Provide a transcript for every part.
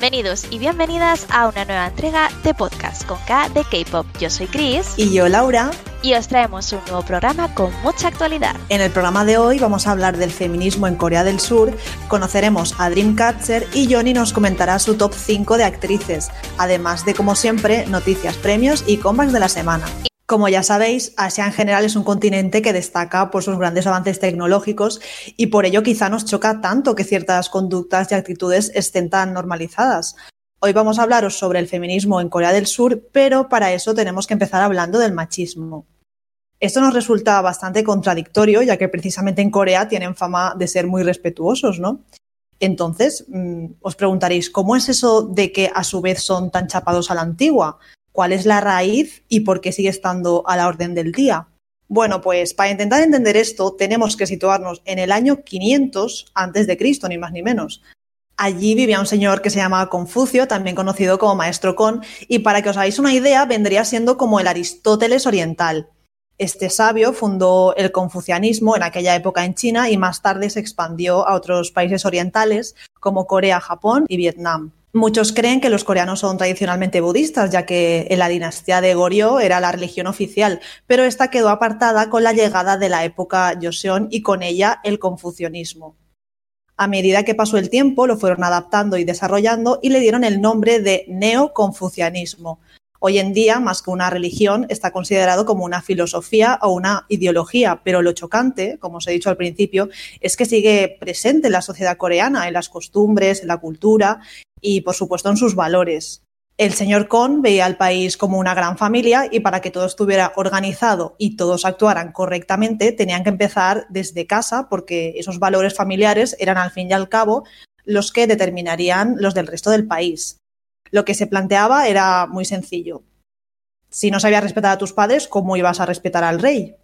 Bienvenidos y bienvenidas a una nueva entrega de podcast con K de K-Pop. Yo soy Chris. Y yo, Laura. Y os traemos un nuevo programa con mucha actualidad. En el programa de hoy vamos a hablar del feminismo en Corea del Sur, conoceremos a Dreamcatcher y Johnny nos comentará su top 5 de actrices, además de, como siempre, noticias, premios y comebacks de la semana. Como ya sabéis, Asia en general es un continente que destaca por sus grandes avances tecnológicos y por ello quizá nos choca tanto que ciertas conductas y actitudes estén tan normalizadas. Hoy vamos a hablaros sobre el feminismo en Corea del Sur, pero para eso tenemos que empezar hablando del machismo. Esto nos resulta bastante contradictorio, ya que precisamente en Corea tienen fama de ser muy respetuosos, ¿no? Entonces, mm, os preguntaréis, ¿cómo es eso de que a su vez son tan chapados a la antigua? Cuál es la raíz y por qué sigue estando a la orden del día. Bueno, pues para intentar entender esto tenemos que situarnos en el año 500 antes de Cristo, ni más ni menos. Allí vivía un señor que se llamaba Confucio, también conocido como Maestro Con, y para que os hagáis una idea, vendría siendo como el Aristóteles oriental. Este sabio fundó el confucianismo en aquella época en China y más tarde se expandió a otros países orientales como Corea, Japón y Vietnam. Muchos creen que los coreanos son tradicionalmente budistas, ya que en la dinastía de Goryeo era la religión oficial, pero esta quedó apartada con la llegada de la época Joseon y con ella el confucianismo. A medida que pasó el tiempo, lo fueron adaptando y desarrollando y le dieron el nombre de neoconfucianismo. Hoy en día, más que una religión, está considerado como una filosofía o una ideología, pero lo chocante, como os he dicho al principio, es que sigue presente en la sociedad coreana, en las costumbres, en la cultura y, por supuesto, en sus valores. El señor Kohn veía al país como una gran familia y para que todo estuviera organizado y todos actuaran correctamente tenían que empezar desde casa porque esos valores familiares eran al fin y al cabo los que determinarían los del resto del país. Lo que se planteaba era muy sencillo. Si no sabías respetar a tus padres, ¿cómo ibas a respetar al rey?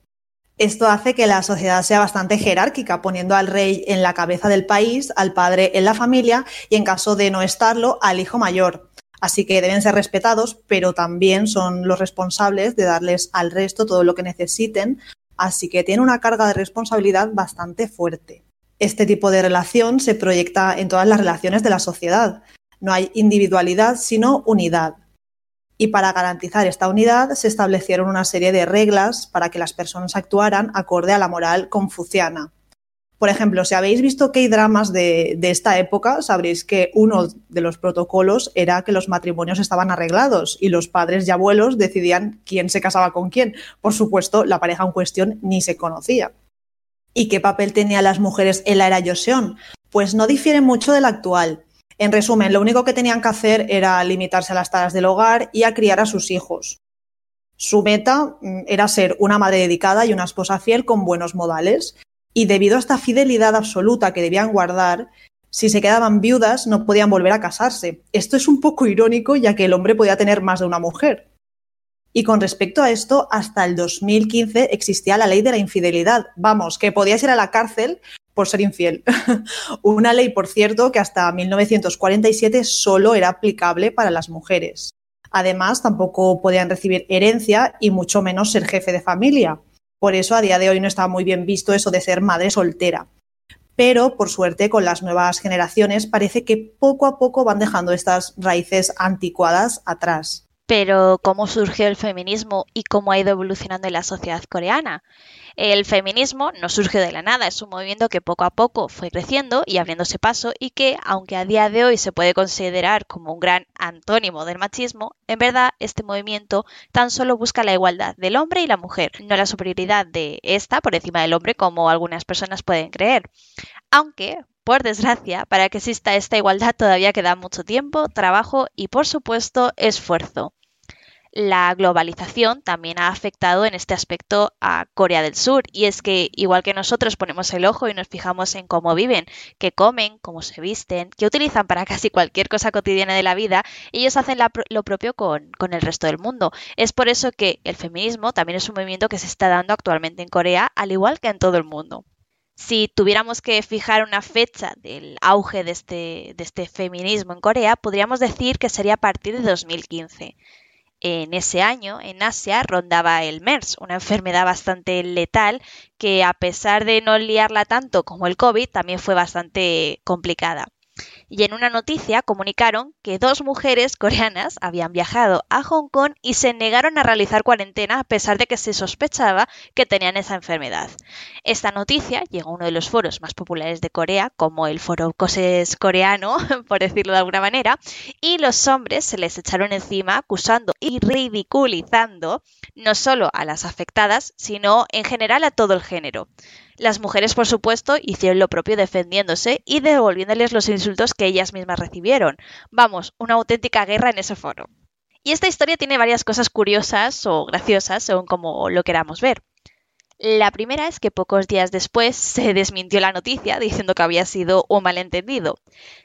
Esto hace que la sociedad sea bastante jerárquica, poniendo al rey en la cabeza del país, al padre en la familia y, en caso de no estarlo, al hijo mayor. Así que deben ser respetados, pero también son los responsables de darles al resto todo lo que necesiten, así que tiene una carga de responsabilidad bastante fuerte. Este tipo de relación se proyecta en todas las relaciones de la sociedad. No hay individualidad, sino unidad y para garantizar esta unidad se establecieron una serie de reglas para que las personas actuaran acorde a la moral confuciana. Por ejemplo, si habéis visto que hay dramas de, de, esta época, sabréis que uno de los protocolos era que los matrimonios estaban arreglados y los padres y abuelos decidían quién se casaba con quién. Por supuesto, la pareja en cuestión ni se conocía. ¿Y qué papel tenían las mujeres en la era Joseon? Pues no difiere mucho del actual. En resumen, lo único que tenían que hacer era limitarse a las tareas del hogar y a criar a sus hijos. Su meta mm, era ser una madre dedicada y una esposa fiel con buenos modales. Y debido a esta fidelidad absoluta que debían guardar, si se quedaban viudas no podían volver a casarse. Esto es un poco irónico ya que el hombre podía tener más de una mujer. Y con respecto a esto, hasta el 2015 existía la ley de la infidelidad. Vamos, que podías ir a la cárcel por ser infiel. Una ley, por cierto, que hasta 1947 solo era aplicable para las mujeres. Además, tampoco podían recibir herencia y mucho menos ser jefe de familia. Por eso a día de hoy no está muy bien visto eso de ser madre soltera. Pero, por suerte, con las nuevas generaciones parece que poco a poco van dejando estas raíces anticuadas atrás. Pero, ¿cómo surgió el feminismo y cómo ha ido evolucionando en la sociedad coreana? El feminismo no surgió de la nada, es un movimiento que poco a poco fue creciendo y abriéndose paso y que, aunque a día de hoy se puede considerar como un gran antónimo del machismo, en verdad este movimiento tan solo busca la igualdad del hombre y la mujer, no la superioridad de esta por encima del hombre como algunas personas pueden creer. Aunque, por desgracia, para que exista esta igualdad todavía queda mucho tiempo, trabajo y, por supuesto, esfuerzo la globalización también ha afectado en este aspecto a Corea del Sur. Y es que, igual que nosotros ponemos el ojo y nos fijamos en cómo viven, qué comen, cómo se visten, qué utilizan para casi cualquier cosa cotidiana de la vida, ellos hacen lo propio con, con el resto del mundo. Es por eso que el feminismo también es un movimiento que se está dando actualmente en Corea, al igual que en todo el mundo. Si tuviéramos que fijar una fecha del auge de este, de este feminismo en Corea, podríamos decir que sería a partir de 2015 en ese año en Asia rondaba el MERS, una enfermedad bastante letal que a pesar de no liarla tanto como el COVID, también fue bastante complicada. Y en una noticia comunicaron que dos mujeres coreanas habían viajado a Hong Kong y se negaron a realizar cuarentena a pesar de que se sospechaba que tenían esa enfermedad. Esta noticia llegó a uno de los foros más populares de Corea, como el foro Coses coreano, por decirlo de alguna manera, y los hombres se les echaron encima acusando y ridiculizando no solo a las afectadas, sino en general a todo el género. Las mujeres, por supuesto, hicieron lo propio defendiéndose y devolviéndoles los insultos que ellas mismas recibieron. Vamos, una auténtica guerra en ese foro. Y esta historia tiene varias cosas curiosas o graciosas, según como lo queramos ver. La primera es que pocos días después se desmintió la noticia diciendo que había sido un malentendido.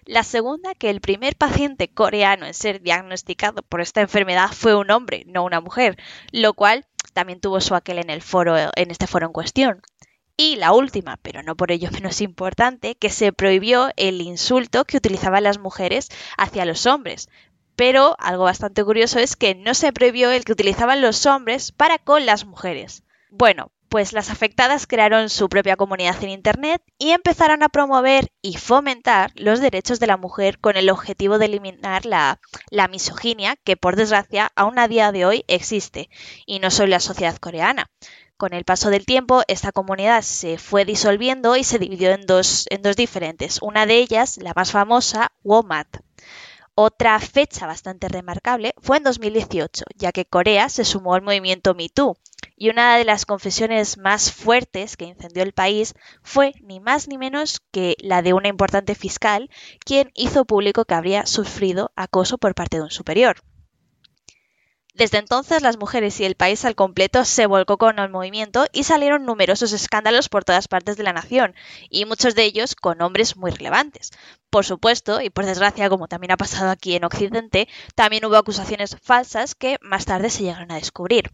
La segunda, que el primer paciente coreano en ser diagnosticado por esta enfermedad fue un hombre, no una mujer, lo cual también tuvo su aquel en el foro, en este foro en cuestión. Y la última, pero no por ello menos importante, que se prohibió el insulto que utilizaban las mujeres hacia los hombres. Pero algo bastante curioso es que no se prohibió el que utilizaban los hombres para con las mujeres. Bueno, pues las afectadas crearon su propia comunidad en Internet y empezaron a promover y fomentar los derechos de la mujer con el objetivo de eliminar la, misoginia que por desgracia aún a día de hoy existe, y no solo en la sociedad coreana. Con el paso del tiempo, esta comunidad se fue disolviendo y se dividió en dos, en dos diferentes. Una de ellas, la más famosa, WOMAT. Otra fecha bastante remarcable fue en 2018, ya que Corea se sumó al movimiento MeToo, y una de las confesiones más fuertes que incendió el país fue ni más ni menos que la de una importante fiscal, quien hizo público que habría sufrido acoso por parte de un superior. Desde entonces las mujeres y el país al completo se volcó con el movimiento y salieron numerosos escándalos por todas partes de la nación, y muchos de ellos con hombres muy relevantes. Por supuesto, y por desgracia, como también ha pasado aquí en Occidente, también hubo acusaciones falsas que más tarde se llegaron a descubrir.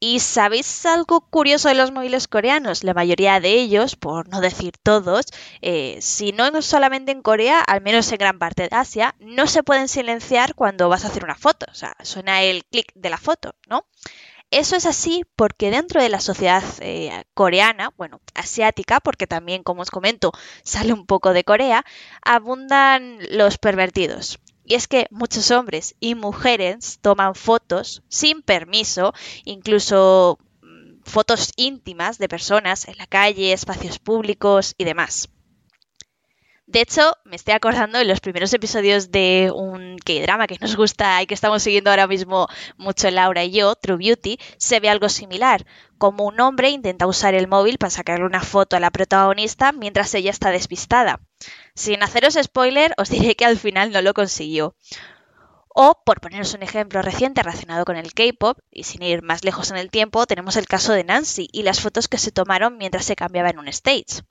¿Y sabéis algo curioso de los móviles coreanos? La mayoría de ellos, por no decir todos, eh, si no solamente en Corea, al menos en gran parte de Asia, no se pueden silenciar cuando vas a hacer una foto. O sea, suena el clic de la foto, ¿no? Eso es así porque dentro de la sociedad eh, coreana, bueno, asiática, porque también, como os comento, sale un poco de Corea, abundan los pervertidos. Y es que muchos hombres y mujeres toman fotos sin permiso, incluso mm, fotos íntimas de personas en la calle, espacios públicos y demás. De hecho, me estoy acordando en los primeros episodios de un K-drama que nos gusta y que estamos siguiendo ahora mismo mucho Laura y yo, True Beauty, se ve algo similar, como un hombre intenta usar el móvil para sacarle una foto a la protagonista mientras ella está despistada. Sin haceros spoiler, os diré que al final no lo consiguió. O, por poneros un ejemplo reciente relacionado con el K-pop, y sin ir más lejos en el tiempo, tenemos el caso de Nancy y las fotos que se tomaron mientras se cambiaba en un stage.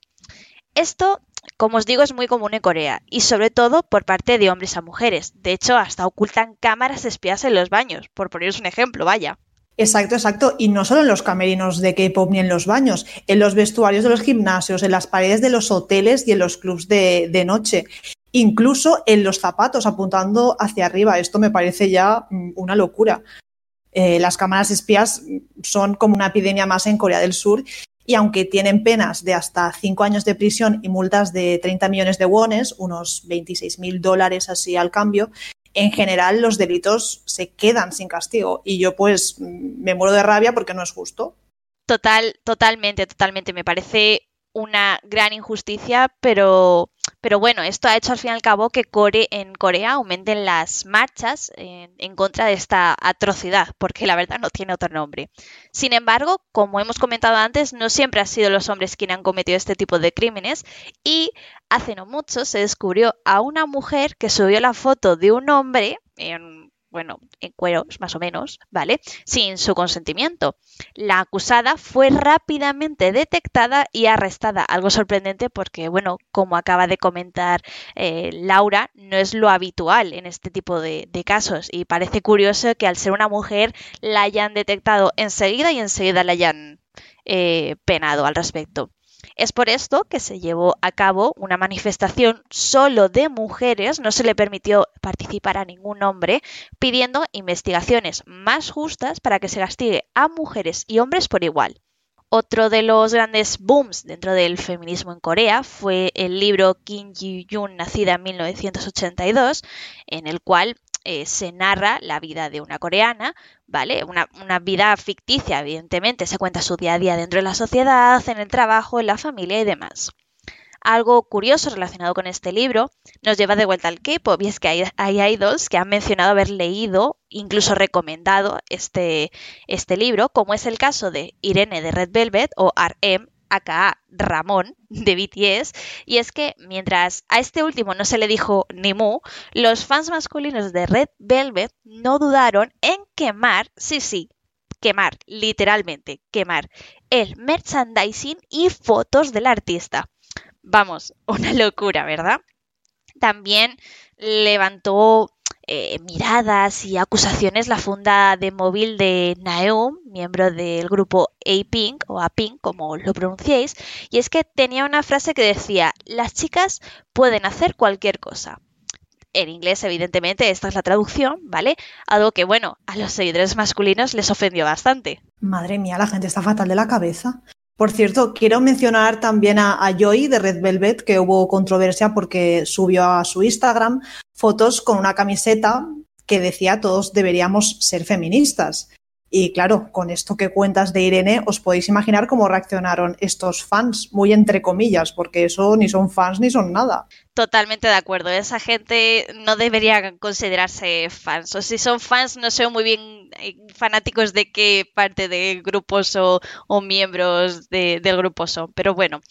Esto como os digo, es muy común en Corea y sobre todo por parte de hombres a mujeres. De hecho, hasta ocultan cámaras espías en los baños, por poneros un ejemplo, vaya. Exacto, exacto. Y no solo en los camerinos de K-pop ni en los baños, en los vestuarios de los gimnasios, en las paredes de los hoteles y en los clubs de, noche. Incluso en los zapatos apuntando hacia arriba. Esto me parece ya mm, una locura. Eh, las cámaras espías son como una epidemia más en Corea del Sur y aunque tienen penas de hasta cinco años de prisión y multas de 30 millones de wones, unos 26 mil dólares así al cambio, en general los delitos se quedan sin castigo y yo pues me muero de rabia porque no es justo. Total, totalmente, totalmente. Me parece una gran injusticia, pero, pero bueno, esto ha hecho al fin y al cabo que en Corea aumenten las marchas en, en, contra de esta atrocidad, porque la verdad no tiene otro nombre. Sin embargo, como hemos comentado antes, no siempre han sido los hombres quienes han cometido este tipo de crímenes y hace no mucho se descubrió a una mujer que subió la foto de un hombre en bueno, en cueros más o menos, ¿vale? Sin su consentimiento. La acusada fue rápidamente detectada y arrestada, algo sorprendente porque, bueno, como acaba de comentar eh, Laura, no es lo habitual en este tipo de, casos y parece curioso que al ser una mujer la hayan detectado enseguida y enseguida la hayan eh, penado al respecto. Es por esto que se llevó a cabo una manifestación solo de mujeres, no se le permitió participar a ningún hombre, pidiendo investigaciones más justas para que se castigue a mujeres y hombres por igual. Otro de los grandes booms dentro del feminismo en Corea fue el libro Kim Ji-yoon, nacida en 1982, en el cual eh, se narra la vida de una coreana, ¿vale? Una, una, vida ficticia, evidentemente, se cuenta su día a día dentro de la sociedad, en el trabajo, en la familia y demás. Algo curioso relacionado con este libro nos lleva de vuelta al K-pop y es que hay, idols que han mencionado haber leído, incluso recomendado este, este libro, como es el caso de Irene de Red Velvet o RM aka Ramón de BTS, y es que mientras a este último no se le dijo ni mu, los fans masculinos de Red Velvet no dudaron en quemar, sí, sí, quemar, literalmente, quemar el merchandising y fotos del artista. Vamos, una locura, ¿verdad? También levantó eh, miradas y acusaciones la funda de móvil de Naeum, miembro del grupo A-Pink o A-Pink, como lo pronunciéis, y es que tenía una frase que decía, las chicas pueden hacer cualquier cosa. En inglés, evidentemente, esta es la traducción, ¿vale? Algo que, bueno, a los seguidores masculinos les ofendió bastante. Madre mía, la gente está fatal de la cabeza. Por cierto, quiero mencionar también a, Joy de Red Velvet, que hubo controversia porque subió a su Instagram fotos con una camiseta que decía todos deberíamos ser feministas. Y claro, con esto que cuentas de Irene, os podéis imaginar cómo reaccionaron estos fans, muy entre comillas, porque eso ni son fans ni son nada. Totalmente de acuerdo. Esa gente no debería considerarse fans. O si son fans, no sé muy bien eh, fanáticos de qué parte de grupos o, miembros del grupo son. Pero bueno,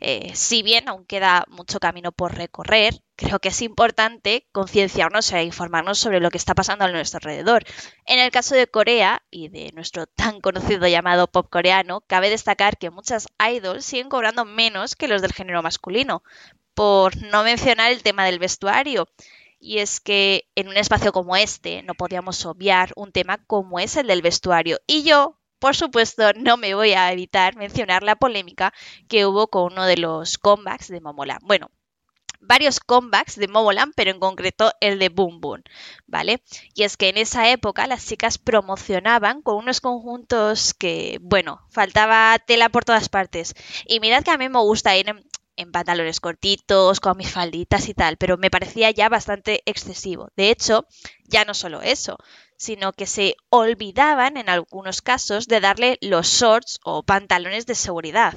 eh, si bien aún queda mucho camino por recorrer, creo que es importante concienciarnos e informarnos sobre lo que está pasando a nuestro alrededor. En el caso de Corea y de nuestro tan conocido llamado pop coreano, cabe destacar que muchas idols siguen cobrando menos que los del género masculino, por no mencionar el tema del vestuario. Y es que en un espacio como este no podíamos obviar un tema como es el del vestuario. Y yo, por supuesto, no me voy a evitar mencionar la polémica que hubo con uno de los comebacks de Momola. Bueno, varios comebacks de Momoland, pero en concreto el de Boom Boom, ¿vale? Y es que en esa época las chicas promocionaban con unos conjuntos que, bueno, faltaba tela por todas partes. Y mirad que a mí me gusta ir en, pantalones cortitos, con mis falditas y tal, pero me parecía ya bastante excesivo. De hecho, ya no solo eso, sino que se olvidaban en algunos casos de darle los shorts o pantalones de seguridad.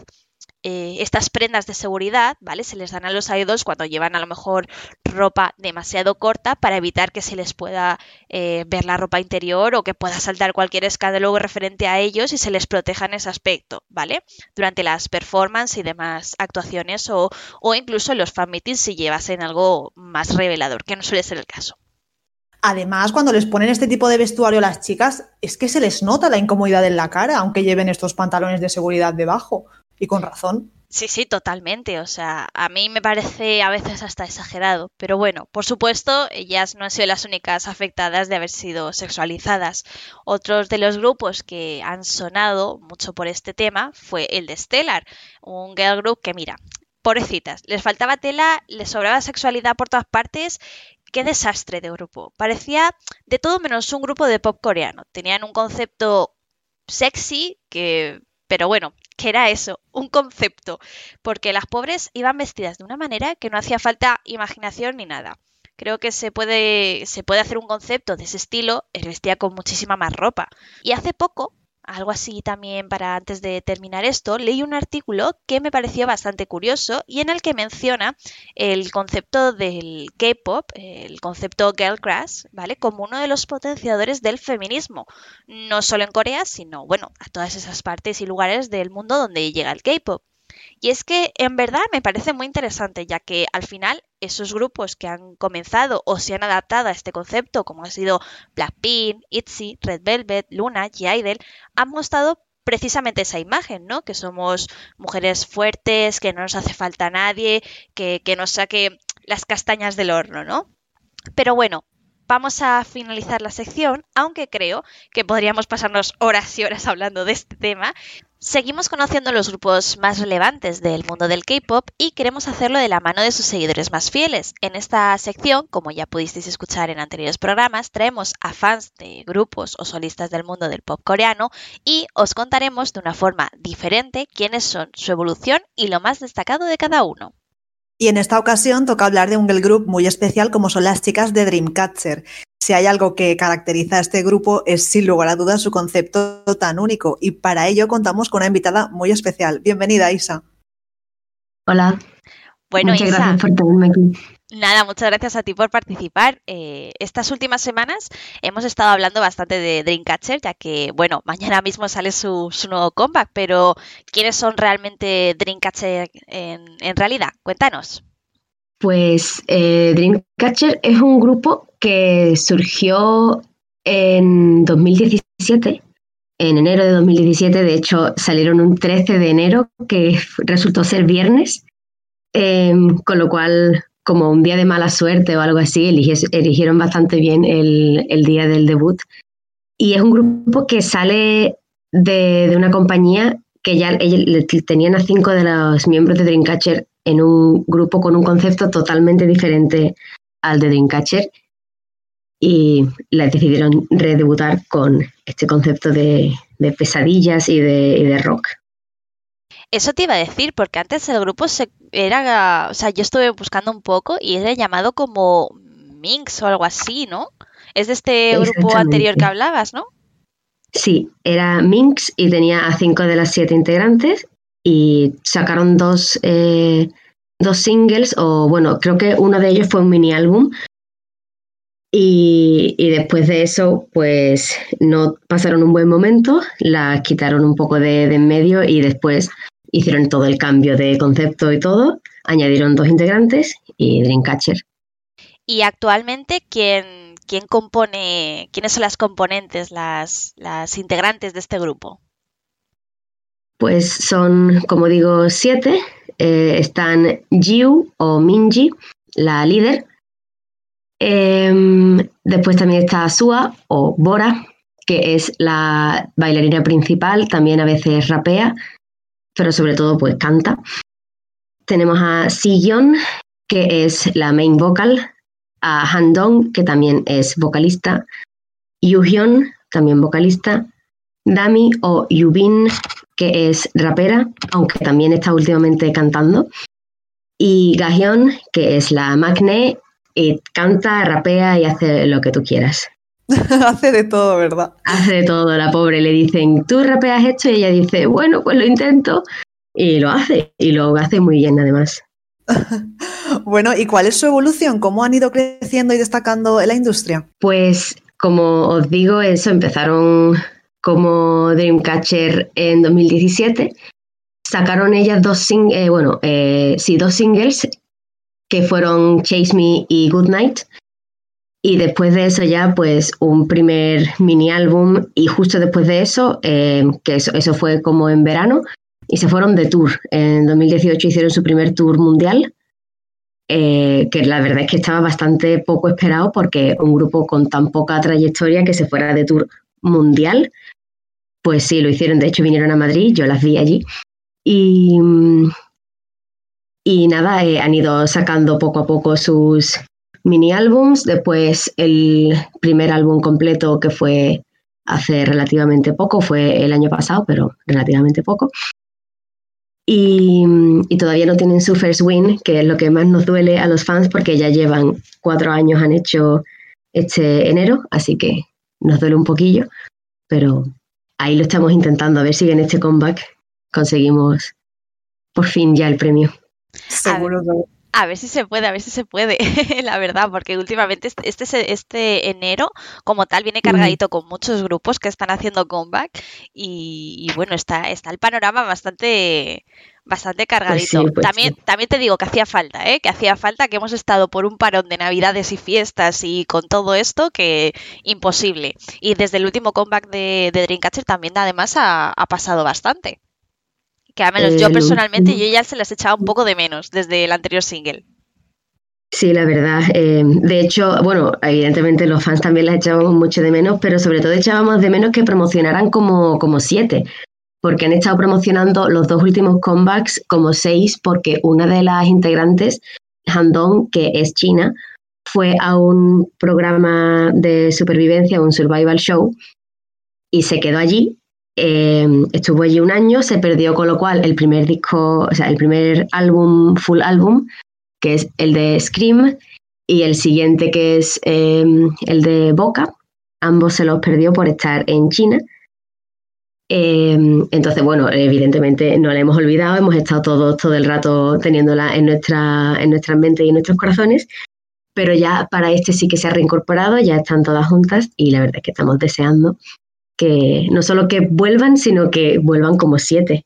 Eh, estas prendas de seguridad, ¿vale? Se les dan a los idols cuando llevan a lo mejor ropa demasiado corta para evitar que se les pueda eh, ver la ropa interior o que pueda saltar cualquier escándalo referente a ellos y se les proteja en ese aspecto, ¿vale? Durante las performances y demás actuaciones o, o incluso en los fan meetings si llevasen algo más revelador, que no suele ser el caso. Además, cuando les ponen este tipo de vestuario a las chicas, es que se les nota la incomodidad en la cara, aunque lleven estos pantalones de seguridad debajo. Y con razón. Sí, sí, totalmente. O sea, a mí me parece a veces hasta exagerado. Pero bueno, por supuesto, ellas no han sido las únicas afectadas de haber sido sexualizadas. Otros de los grupos que han sonado mucho por este tema fue el de Stellar, un girl group que, mira, pobrecitas, les faltaba tela, les sobraba sexualidad por todas partes. Qué desastre de grupo. Parecía de todo menos un grupo de pop coreano. Tenían un concepto sexy que pero bueno, ¿qué era eso? Un concepto, porque las pobres iban vestidas de una manera que no hacía falta imaginación ni nada. Creo que se puede, se puede hacer un concepto de ese estilo, vestía con muchísima más ropa. Y hace poco algo así también para antes de terminar esto, leí un artículo que me pareció bastante curioso y en el que menciona el concepto del K-pop, el concepto girl crush, ¿vale? Como uno de los potenciadores del feminismo, no solo en Corea, sino bueno, a todas esas partes y lugares del mundo donde llega el K-pop. Y es que en verdad me parece muy interesante, ya que al final esos grupos que han comenzado o se han adaptado a este concepto, como ha sido Blackpink, ITZY, Red Velvet, Luna, G-Idol, han mostrado precisamente esa imagen, ¿no? Que somos mujeres fuertes, que no nos hace falta nadie, que, que nos saque las castañas del horno, ¿no? Pero bueno, vamos a finalizar la sección, aunque creo que podríamos pasarnos horas y horas hablando de este tema. Seguimos conociendo los grupos más relevantes del mundo del K-pop y queremos hacerlo de la mano de sus seguidores más fieles. En esta sección, como ya pudisteis escuchar en anteriores programas, traemos a fans de grupos o solistas del mundo del pop coreano y os contaremos de una forma diferente quiénes son, su evolución y lo más destacado de cada uno. Y en esta ocasión toca hablar de un girl group muy especial como son las chicas de Dreamcatcher. Si hay algo que caracteriza a este grupo es sin lugar a dudas su concepto tan único y para ello contamos con una invitada muy especial. Bienvenida Isa. Hola. Bueno, Muchas Isa, gracias por tenerme aquí. Nada, muchas gracias a ti por participar. Eh, estas últimas semanas hemos estado hablando bastante de Dreamcatcher, ya que, bueno, mañana mismo sale su, su nuevo comeback, pero ¿quiénes son realmente Dreamcatcher en, en realidad? Cuéntanos. Pues eh, Dreamcatcher es un grupo que surgió en 2017, en enero de 2017, de hecho salieron un 13 de enero que resultó ser viernes, eh, con lo cual como un día de mala suerte o algo así, eligieron bastante bien el, día del debut. Y es un grupo que sale de, una compañía que ya tenían a cinco de los miembros de Dreamcatcher en un grupo con un concepto totalmente diferente al de Dreamcatcher y la decidieron redebutar con este concepto de, de pesadillas y de, y de rock. Eso te iba a decir, porque antes el grupo se, era, o sea, yo estuve buscando un poco y era llamado como Minx o algo así, ¿no? Es de este grupo anterior que hablabas, ¿no? Sí, era Minx y tenía a cinco de las siete integrantes y sacaron dos, eh, dos singles, o bueno, creo que uno de ellos fue un mini álbum. Y, y después de eso, pues no pasaron un buen momento, las quitaron un poco de, de en medio y después hicieron todo el cambio de concepto y todo, añadieron dos integrantes y Dreamcatcher. Y actualmente, ¿quién, quién compone, quiénes son las componentes, las, las integrantes de este grupo? Pues son, como digo, siete. Eh, están Jiu o Minji, la líder. Em, después también está Sua o Bora, que es la bailarina principal, también a veces rapea, pero sobre todo pues canta. Tenemos a Si-yeon, que es la main vocal, a Han-dong, que también es vocalista, Yu-hyun, también vocalista, Dami o Yubin, que es rapera, aunque también está últimamente cantando, y Gahyun, que es la Macne, y canta, rapea y hace lo que tú quieras. Hace de todo, ¿verdad? Hace de todo, la pobre. Le dicen, ¿tú rapeas esto? Y ella dice, bueno, pues lo intento. Y lo hace, y lo hace muy bien además. Bueno, ¿y cuál es su evolución? ¿Cómo han ido creciendo y destacando en la industria? Pues como os digo, eso empezaron como Dreamcatcher en 2017. Sacaron ellas dos, sing eh, bueno, eh, sí, dos singles que fueron Chase Me y Good Night. Y después de eso ya, pues un primer mini álbum y justo después de eso, eh, que eso, eso fue como en verano, y se fueron de tour. En 2018 hicieron su primer tour mundial, eh, que la verdad es que estaba bastante poco esperado porque un grupo con tan poca trayectoria que se fuera de tour mundial, pues sí, lo hicieron. De hecho, vinieron a Madrid, yo las vi allí. Y, nada, eh, han ido sacando poco a poco sus mini álbums. Después el primer álbum completo que fue hace relativamente poco, fue el año pasado, pero relativamente poco. Y, y, todavía no tienen su first win, que es lo que más nos duele a los fans porque ya llevan cuatro años, han hecho este enero, así que nos duele un poquillo, pero ahí lo estamos intentando, a ver si en este comeback conseguimos por fin ya el premio. Seguro A ver si se puede, a ver si se puede, la verdad, porque últimamente este, este, este enero como tal viene cargadito con muchos grupos que están haciendo comeback y, y bueno, está, está el panorama bastante, bastante cargadito. Pues sí, pues también, sí. también te digo que hacía falta, ¿eh? que hacía falta que hemos estado por un parón de navidades y fiestas y con todo esto que imposible. Y desde el último comeback de, de Dreamcatcher también además ha, ha pasado bastante que al menos yo personalmente yo ya se las echaba un poco de menos desde el anterior single. Sí, la verdad. eh, de hecho, bueno, evidentemente los fans también las echábamos mucho de menos, pero sobre todo echábamos de menos que promocionaran como, como siete. porque han estado promocionando los dos últimos comebacks como seis, porque una de las integrantes, Handong, que es china, fue a un programa de supervivencia, un survival show, y se quedó allí. Em, estuvo allí un año, se perdió, con lo cual el primer disco, o sea, el primer álbum, full álbum, que es el de Scream, y el siguiente que es em, el de Boca, ambos se los perdió por estar en China. Em, entonces, bueno, evidentemente no la hemos olvidado, hemos estado todos todo el rato teniéndola en nuestra, en nuestras mentes y en nuestros corazones, pero ya para este sí que se ha reincorporado, ya están todas juntas y la verdad es que estamos deseando que no solo que vuelvan, sino que vuelvan como siete.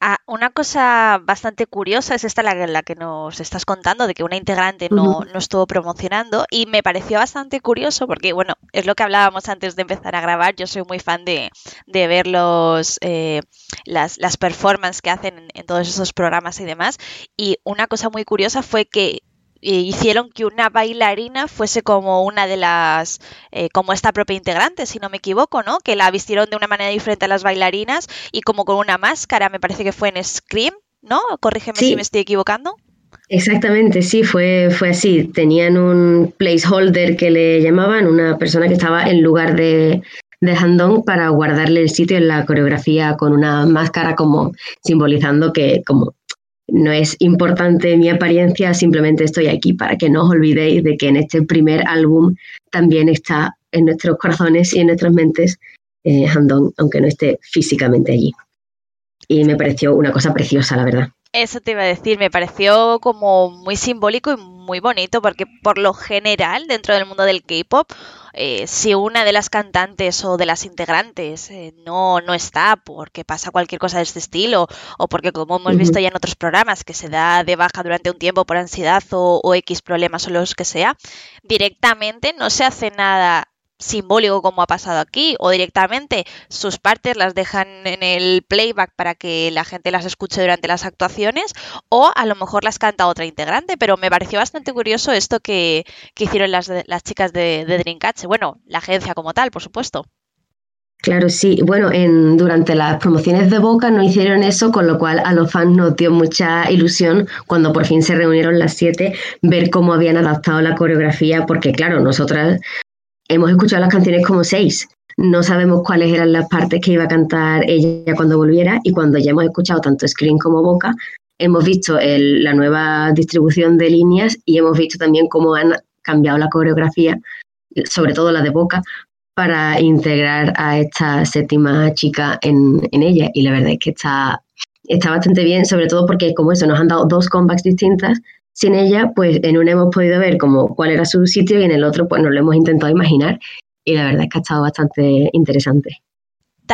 Ah, una cosa bastante curiosa es esta la, la, que nos estás contando, de que una integrante no, no, estuvo promocionando y me pareció bastante curioso porque, bueno, es lo que hablábamos antes de empezar a grabar, yo soy muy fan de, de ver los, eh, las, las performances que hacen en, en todos esos programas y demás. Y una cosa muy curiosa fue que hicieron que una bailarina fuese como una de las, eh, como esta propia integrante, si no me equivoco, ¿no? Que la vistieron de una manera diferente a las bailarinas y como con una máscara, me parece que fue en Scream, ¿no? Corrígeme si me estoy equivocando. Exactamente, sí, fue, fue así. Tenían un placeholder que le llamaban, una persona que estaba en lugar de, de Handong para guardarle el sitio en la coreografía con una máscara como simbolizando que como no es importante mi apariencia, simplemente estoy aquí para que no os olvidéis de que en este primer álbum también está en nuestros corazones y en nuestras mentes eh, aunque no esté físicamente allí. Y me pareció una cosa preciosa, la verdad. Eso te iba a decir, me pareció como muy simbólico y muy bonito porque por lo general dentro del mundo del K-Pop, eh, si una de las cantantes o de las integrantes eh, no, no está porque pasa cualquier cosa de este estilo o porque como hemos visto ya en otros programas que se da de baja durante un tiempo por ansiedad o, o X problemas o los que sea, directamente no se hace nada simbólico como ha pasado aquí o directamente sus partes las dejan en el playback para que la gente las escuche durante las actuaciones o a lo mejor las canta otra integrante. Pero me pareció bastante curioso esto que, que hicieron las, las chicas de, de Dreamcatch bueno la agencia como tal por supuesto. Claro, sí. Bueno, en, durante las promociones de Boca no hicieron eso, con lo cual a los fans nos dio mucha ilusión cuando por fin se reunieron las siete, ver cómo habían adaptado la coreografía, porque claro, nosotras hemos escuchado las canciones como seis. No sabemos cuáles eran las partes que iba a cantar ella cuando volviera y cuando ya hemos escuchado tanto Screen como Boca, hemos visto la nueva distribución de líneas y hemos visto también cómo han cambiado la coreografía, sobre todo la de Boca, para integrar a esta séptima chica en, en ella. Y la verdad es que está, está bastante bien, sobre todo porque como eso, nos han dado dos comebacks distintas sin ella, pues en una hemos podido ver como cuál era su sitio y en el otro pues nos lo hemos intentado imaginar y la verdad es que ha estado bastante interesante.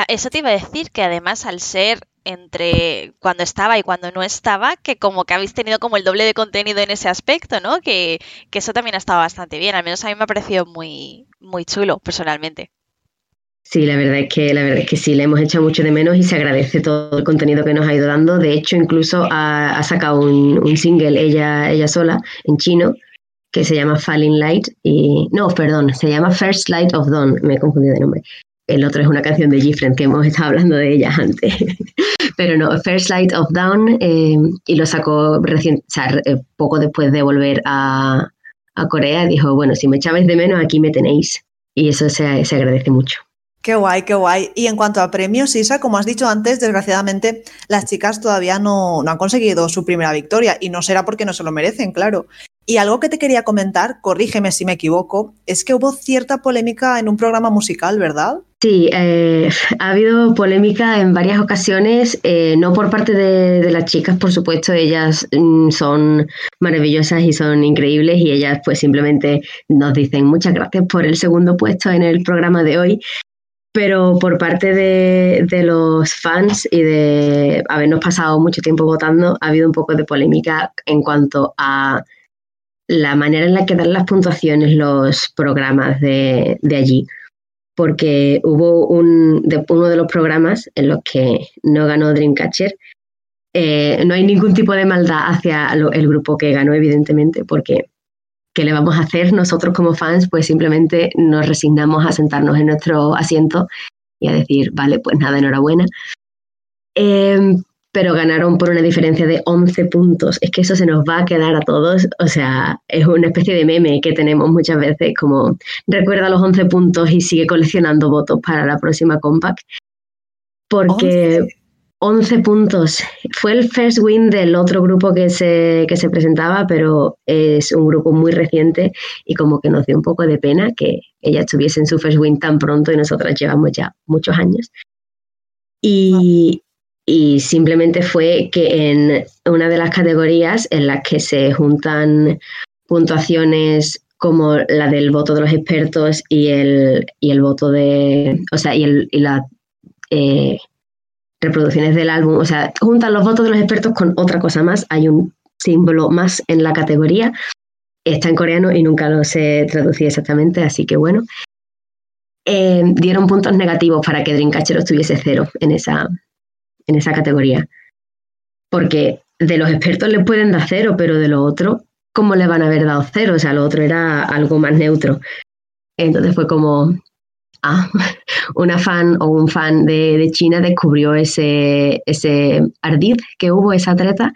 Eso te iba a decir que además al ser entre cuando estaba y cuando no estaba, que como que habéis tenido como el doble de contenido en ese aspecto, ¿no? Que, que eso también ha estado bastante bien, al menos a mí me ha parecido muy, muy chulo personalmente. Sí, la verdad es que la verdad es que sí, le hemos echado mucho de menos y se agradece todo el contenido que nos ha ido dando. De hecho, incluso ha, sacado un, single ella, ella sola en chino que se llama Falling Light y no, perdón, se llama First Light of Dawn, me he confundido de nombre. El otro es una canción de Gifren que hemos estado hablando de ella antes. Pero no, First Light of Dawn eh, y lo sacó recién, eh, poco después de volver a, a Corea. Dijo, bueno, si me echabais de menos, aquí me tenéis. Y eso se, se agradece mucho. Qué guay, qué guay. Y en cuanto a premios, Isa, como has dicho antes, desgraciadamente las chicas todavía no, han conseguido su primera victoria y no será porque no se lo merecen, claro. Y algo que te quería comentar, corrígeme si me equivoco, es que hubo cierta polémica en un programa musical, ¿verdad? Sí, eh, ha habido polémica en varias ocasiones, eh, no por parte de, de, las chicas, por supuesto, ellas mm, son maravillosas y son increíbles y ellas pues simplemente nos dicen muchas gracias por el segundo puesto en el programa de hoy, pero por parte de, de, los fans y de habernos pasado mucho tiempo votando, ha habido un poco de polémica en cuanto a la manera en la que dan las puntuaciones los programas de, de allí. Porque hubo un, de, uno de los programas en los que no ganó Dreamcatcher. Eh, no hay ningún tipo de maldad hacia el grupo que ganó, evidentemente, porque ¿qué le vamos a hacer nosotros como fans? Pues simplemente nos resignamos a sentarnos en nuestro asiento y a decir, vale, pues nada, enhorabuena. Em, pero ganaron por una diferencia de 11 puntos. Es que eso se nos va a quedar a todos. O sea, es una especie de meme que tenemos muchas veces, como recuerda los 11 puntos y sigue coleccionando votos para la próxima compact. Porque 11, puntos. Fue el first win del otro grupo que se, que se presentaba, pero es un grupo muy reciente y como que nos dio un poco de pena que ella estuviese en su first win tan pronto y nosotras llevamos ya muchos años. Y, y simplemente fue que en una de las categorías en las que se juntan puntuaciones como la del voto de los expertos y el, y el voto de, o sea, y, el, y las eh, reproducciones del álbum, o sea, juntan los votos de los expertos con otra cosa más, hay un símbolo más en la categoría, está en coreano y nunca lo sé traducir exactamente, así que bueno. Eh, dieron puntos negativos para que Dreamcatcher estuviese cero en esa, en esa categoría. Porque de los expertos le pueden dar cero, pero de lo otro, ¿cómo le van a haber dado cero? O sea, lo otro era algo más neutro. Entonces fue como, una fan o un fan de, China descubrió ese, ese ardid que hubo, esa treta,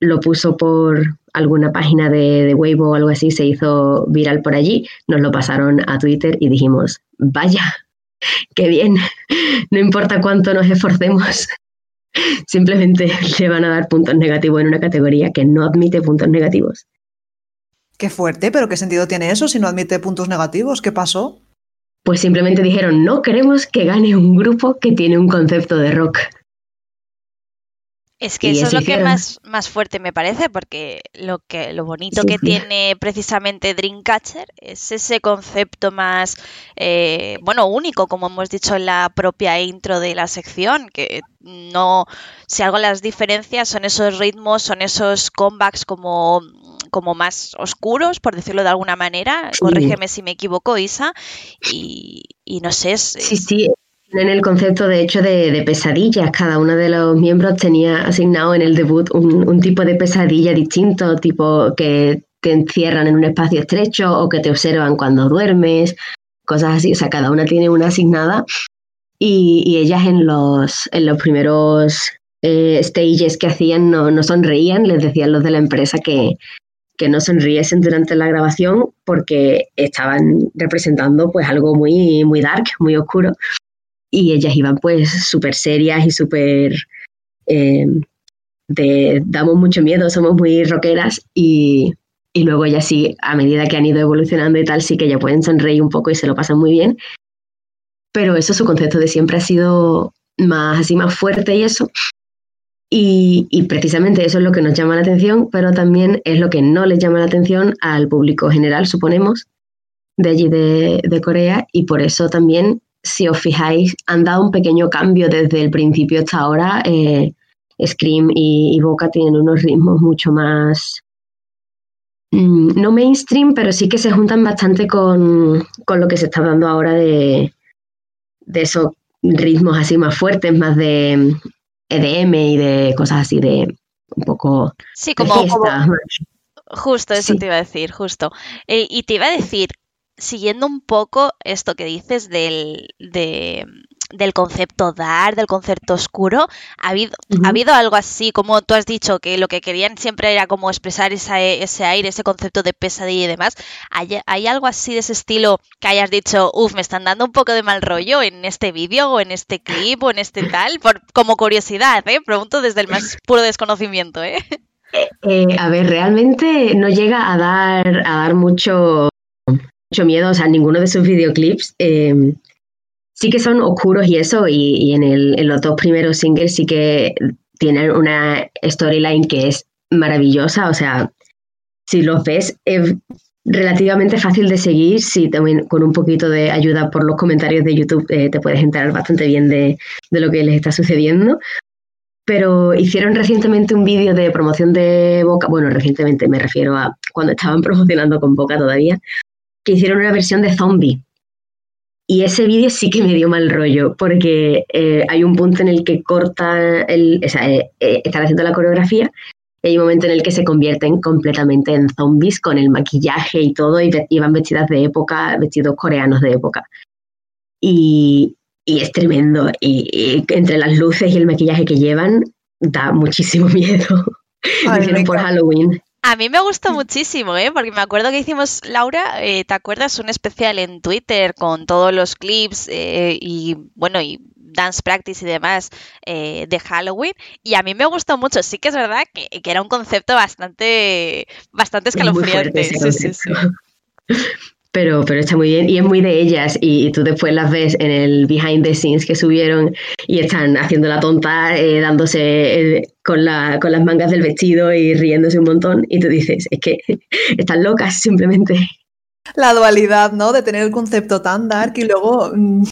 lo puso por alguna página de, de Weibo o algo así, se hizo viral por allí, nos lo pasaron a Twitter y dijimos, vaya, qué bien, no importa cuánto nos esforcemos, Simplemente le van a dar puntos negativos en una categoría que no admite puntos negativos. Qué fuerte, pero ¿qué sentido tiene eso si no admite puntos negativos? ¿Qué pasó? Pues simplemente dijeron, no queremos que gane un grupo que tiene un concepto de rock. Es que eso, es lo que más, más fuerte me parece, porque lo que lo bonito que tiene precisamente Dreamcatcher es ese concepto más, eh, bueno, único, como hemos dicho en la propia intro de la sección, que no, si algo las diferencias son esos ritmos, son esos comebacks como como más oscuros, por decirlo de alguna manera. Corrígeme si me equivoco, Isa. Y, y no sé. Sí, sí, en el concepto, de hecho, de, pesadillas. Cada uno de los miembros tenía asignado en el debut un, tipo de pesadilla distinto, tipo que te encierran en un espacio estrecho o que te observan cuando duermes, cosas así. O sea, cada una tiene una asignada y, ellas en los, en los primeros eh, stages que hacían no, no, sonreían, les decían los de la empresa que, que no sonriesen durante la grabación porque estaban representando pues algo muy, muy dark, muy oscuro y ellas iban pues súper serias y súper eh, damos mucho miedo, somos muy rockeras y, y luego ya sí, a medida que han ido evolucionando y tal, sí que ya pueden sonreír un poco y se lo pasan muy bien. Pero eso, su concepto de siempre ha sido más así, más fuerte y eso. Y, y, precisamente eso es lo que nos llama la atención, pero también es lo que no les llama la atención al público general, suponemos, de allí de, de Corea, y por eso también si os fijáis, han dado un pequeño cambio desde el principio hasta ahora. Eh, Scream y, Boca tienen unos ritmos mucho más, mm, no mainstream, pero sí que se juntan bastante con, lo que se está dando ahora de, de esos ritmos así más fuertes, más de EDM y de cosas así de un poco... Sí, como... justo, eso te iba a decir, justo. Eh, y te iba a decir, siguiendo un poco esto que dices del, del concepto dar, del concepto oscuro, ¿ha habido, ¿ha habido algo así, como tú has dicho, que lo que querían siempre era como expresar ese aire, ese concepto de pesadilla y demás? ¿Hay, algo así de ese estilo que hayas dicho, uff, me están dando un poco de mal rollo en este vídeo o en este clip o en este tal? Por, como curiosidad, ¿eh? Pregunto desde el más puro desconocimiento, ¿eh? Eh, a ver, realmente no llega a dar, a dar mucho mucho miedo, o sea, ninguno de sus videoclips em, sí que son oscuros y eso, y, en, el, en, los dos primeros singles sí que tienen una storyline que es maravillosa, o sea, si los ves es relativamente fácil de seguir, si también con un poquito de ayuda por los comentarios de YouTube eh, te puedes enterar bastante bien de, de lo que les está sucediendo. Pero hicieron recientemente un vídeo de promoción de Boca, bueno, recientemente me refiero a cuando estaban promocionando con Boca todavía, que hicieron una versión de zombie. Y ese vídeo sí que me dio mal rollo, porque eh, hay un punto en el que corta, el, o sea, eh, eh, están haciendo la coreografía, y hay un momento en el que se convierten completamente en zombies con el maquillaje y todo, y, van vestidas de época, vestidos coreanos de época. Y, y es tremendo. Y, entre las luces y el maquillaje que llevan, da muchísimo miedo. por Halloween. A mí me gustó muchísimo, ¿eh? porque me acuerdo que hicimos, Laura, eh, ¿te acuerdas? Un especial en Twitter con todos los clips eh, y, bueno, y dance practice y demás eh, de Halloween. Y a mí me gustó mucho. Sí que es verdad que, era un concepto bastante, bastante escalofriante. Sí, sí, sí pero, pero está muy bien y es muy de ellas y, tú después las ves en el behind the scenes que subieron y están haciendo la tonta, eh, dándose eh, con, la, con las mangas del vestido y riéndose un montón y tú dices, es que están locas simplemente. La dualidad, ¿no? De tener el concepto tan dark y luego mm,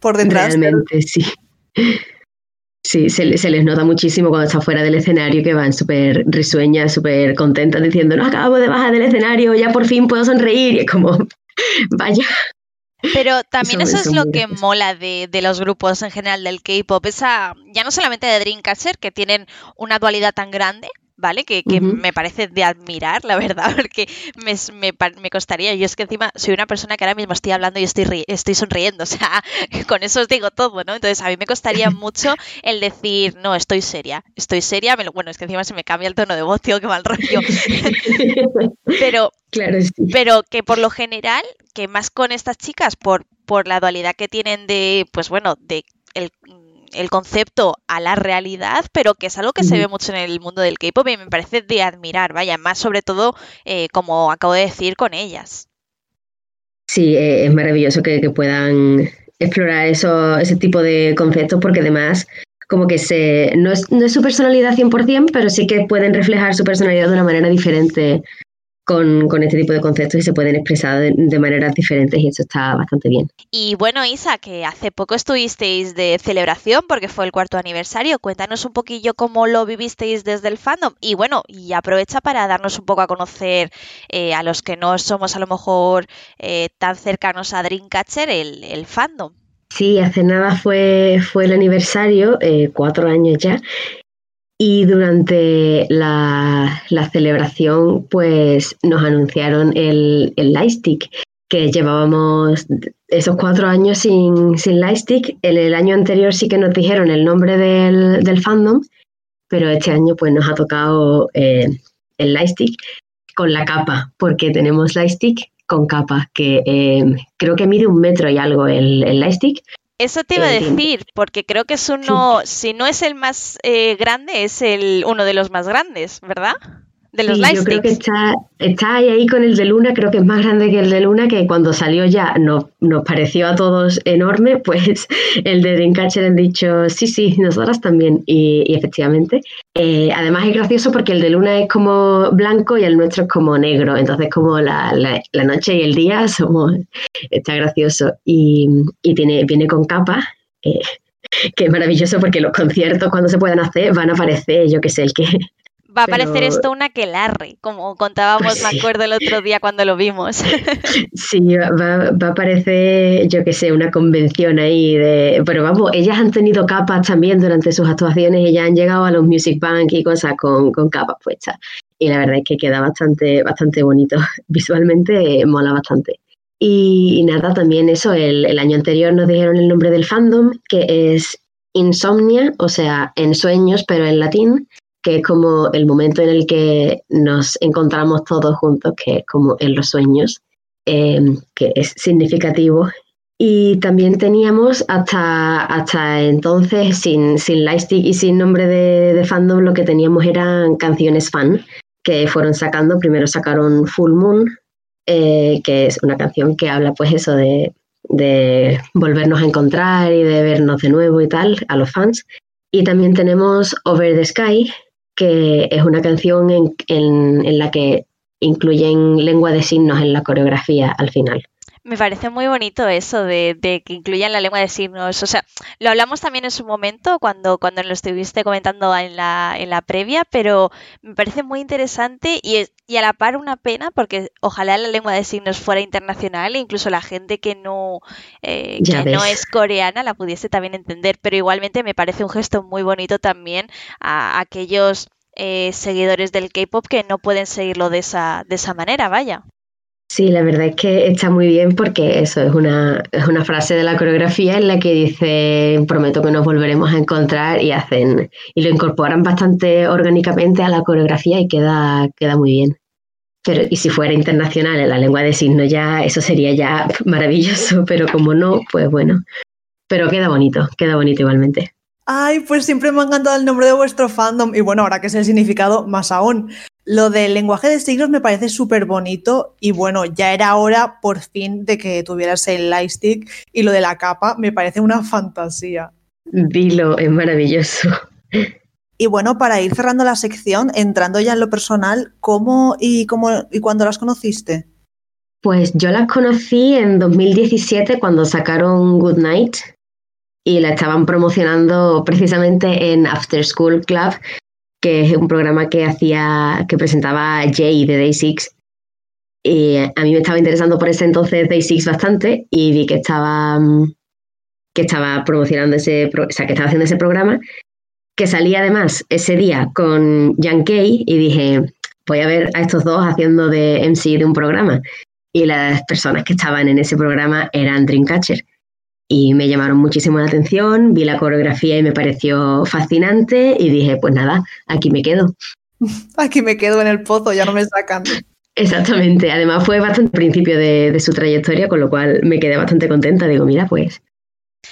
por detrás. Realmente, sí. Sí, se, les nota muchísimo cuando está fuera del escenario que van súper risueñas, súper contentas diciendo, no, acabo de bajar del escenario, ya por fin puedo sonreír. Y es como, vaya. Pero también eso, es lo que mola de, de, los grupos en general del K-pop, esa, ya no solamente de Dreamcatcher, que tienen una dualidad tan grande, ¿vale? Que, me parece de admirar, la verdad, porque me, me, costaría. Yo es que encima soy una persona que ahora mismo estoy hablando y estoy, estoy sonriendo, o sea, con eso os digo todo, ¿no? Entonces a mí me costaría mucho el decir, no, estoy seria, estoy seria, bueno, es que encima se me cambia el tono de voz, tío, qué mal rollo. pero, claro, pero que por lo general, que más con estas chicas, por, por la dualidad que tienen de, pues bueno, de el el concepto a la realidad, pero que es algo que se ve mucho en el mundo del K-pop y me parece de admirar, vaya, más sobre todo, eh, como acabo de decir, con ellas. Sí, eh, es maravilloso que, puedan explorar eso, ese tipo de conceptos porque además como que se, no, es, no es su personalidad 100%, pero sí que pueden reflejar su personalidad de una manera diferente con, este tipo de conceptos y se pueden expresar de, maneras diferentes y eso está bastante bien. Y bueno, Isa, que hace poco estuvisteis de celebración porque fue el cuarto aniversario. Cuéntanos un poquillo cómo lo vivisteis desde el fandom y bueno, y aprovecha para darnos un poco a conocer eh, a los que no somos a lo mejor eh, tan cercanos a Dreamcatcher el, el fandom. Sí, hace nada fue, fue el aniversario, eh, cuatro años ya, y durante la, celebración, pues nos anunciaron el, el Lightstick, que llevábamos esos cuatro años sin, sin Lightstick. En el año anterior sí que nos dijeron el nombre del, fandom, pero este año pues nos ha tocado eh, el Lightstick con la capa, porque tenemos Lightstick con capa, que eh, creo que mide un metro y algo el, el Lightstick, eso te iba a decir, porque creo que es uno, si no es el más eh, grande, es el uno de los más grandes, ¿verdad? De los sí, Yo creo que está, está ahí, con el de Luna, creo que es más grande que el de Luna, que cuando salió ya nos, nos pareció a todos enorme, pues el de Dreamcatcher han dicho, sí, sí, nosotras también, y, efectivamente. Eh, además es gracioso porque el de Luna es como blanco y el nuestro es como negro, entonces como la, la, noche y el día somos, está gracioso, y, y tiene, viene con capa. Eh, que es maravilloso porque los conciertos cuando se puedan hacer van a aparecer, yo que sé, el que Va a parecer esto una quelarre, como contábamos, me acuerdo el otro día cuando lo vimos. Sí, va, va a parecer, yo qué sé, una convención ahí de... Pero vamos, ellas han tenido capas también durante sus actuaciones, ellas han llegado a los Music Bank y cosas con, con capas puestas. Y la verdad es que queda bastante, bastante bonito. Visualmente mola bastante. Y, nada, también eso, el, el año anterior nos dijeron el nombre del fandom, que es Insomnia, o sea, en sueños, pero en latín que es como el momento en el que nos encontramos todos juntos, que es como en los sueños, em, que es significativo. Y también teníamos hasta, hasta entonces, sin, sin lightstick y sin nombre de, de, fandom, lo que teníamos eran canciones fan, que fueron sacando, primero sacaron Full Moon, eh, que es una canción que habla pues eso de, de volvernos a encontrar y de vernos de nuevo y tal, a los fans. Y también tenemos Over the Sky, que es una canción en, la que incluyen lengua de signos en la coreografía al final. Me parece muy bonito eso de, que incluyan la lengua de signos. O sea, lo hablamos también en su momento cuando, cuando lo estuviste comentando en la, en la previa, pero me parece muy interesante y, y a la par una pena porque ojalá la lengua de signos fuera internacional e incluso la gente que no, eh, que no es coreana la pudiese también entender. Pero igualmente me parece un gesto muy bonito también a, aquellos eh, seguidores del K-pop que no pueden seguirlo de esa, de esa manera, vaya. Sí, la verdad es que está muy bien porque eso es una, es una frase de la coreografía en la que dice prometo que nos volveremos a encontrar y hacen y lo incorporan bastante orgánicamente a la coreografía y queda, queda muy bien. Pero, y si fuera internacional en la lengua de signos ya, eso sería ya maravilloso, pero como no, pues bueno. Pero queda bonito, queda bonito igualmente. Ay, pues siempre me ha encantado el nombre de vuestro fandom y bueno, ahora que es el significado, más aún. Lo del lenguaje de signos me parece súper bonito y bueno, ya era hora por fin de que tuvieras el lightstick y lo de la capa me parece una fantasía. Dilo, es maravilloso. Y bueno, para ir cerrando la sección, entrando ya en lo personal, ¿cómo y cómo y cuándo las conociste? Pues yo las conocí en 2017 cuando sacaron Good Night y la estaban promocionando precisamente en After School Club, que es un programa que hacía, que presentaba Jay de Day Six. Y a mí me estaba interesando por ese entonces Day Six bastante y vi que estaba, que estaba promocionando ese, o sea, que estaba haciendo ese programa, que salía además ese día con Jan Kay y dije, voy a ver a estos dos haciendo de MC de un programa. Y las personas que estaban en ese programa eran Dreamcatcher y me llamaron muchísimo la atención, vi la coreografía y me pareció fascinante y dije, pues nada, aquí me quedo. Aquí me quedo en el pozo, ya no me sacan. Exactamente, además fue bastante principio de, su trayectoria, con lo cual me quedé bastante contenta. Digo, mira, pues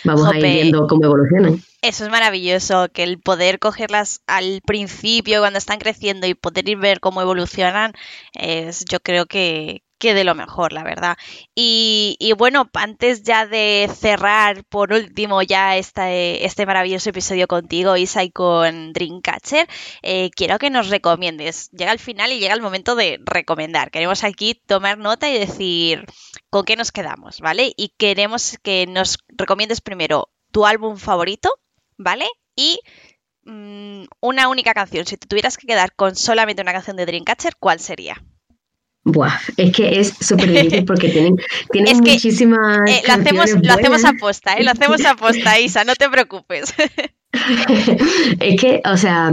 vamos a ir viendo cómo evolucionan. Eso es maravilloso, que el poder cogerlas al principio, cuando están creciendo y poder ir ver cómo evolucionan, es, yo creo que, que de lo mejor, la verdad. Y, bueno, antes ya de cerrar por último ya este, este maravilloso episodio contigo, Isa, y con Dreamcatcher, eh, quiero que nos recomiendes. Llega el final y llega el momento de recomendar. Queremos aquí tomar nota y decir con qué nos quedamos, ¿vale? Y queremos que nos recomiendes primero tu álbum favorito, ¿vale? Y mm, una única canción. Si te tuvieras que quedar con solamente una canción de Dreamcatcher, ¿cuál sería? Buah, es que es súper difícil porque tienen, tienen muchísimas. Eh, lo, hacemos, lo hacemos aposta, ¿eh? Lo hacemos aposta, Isa, no te preocupes. es que, o sea,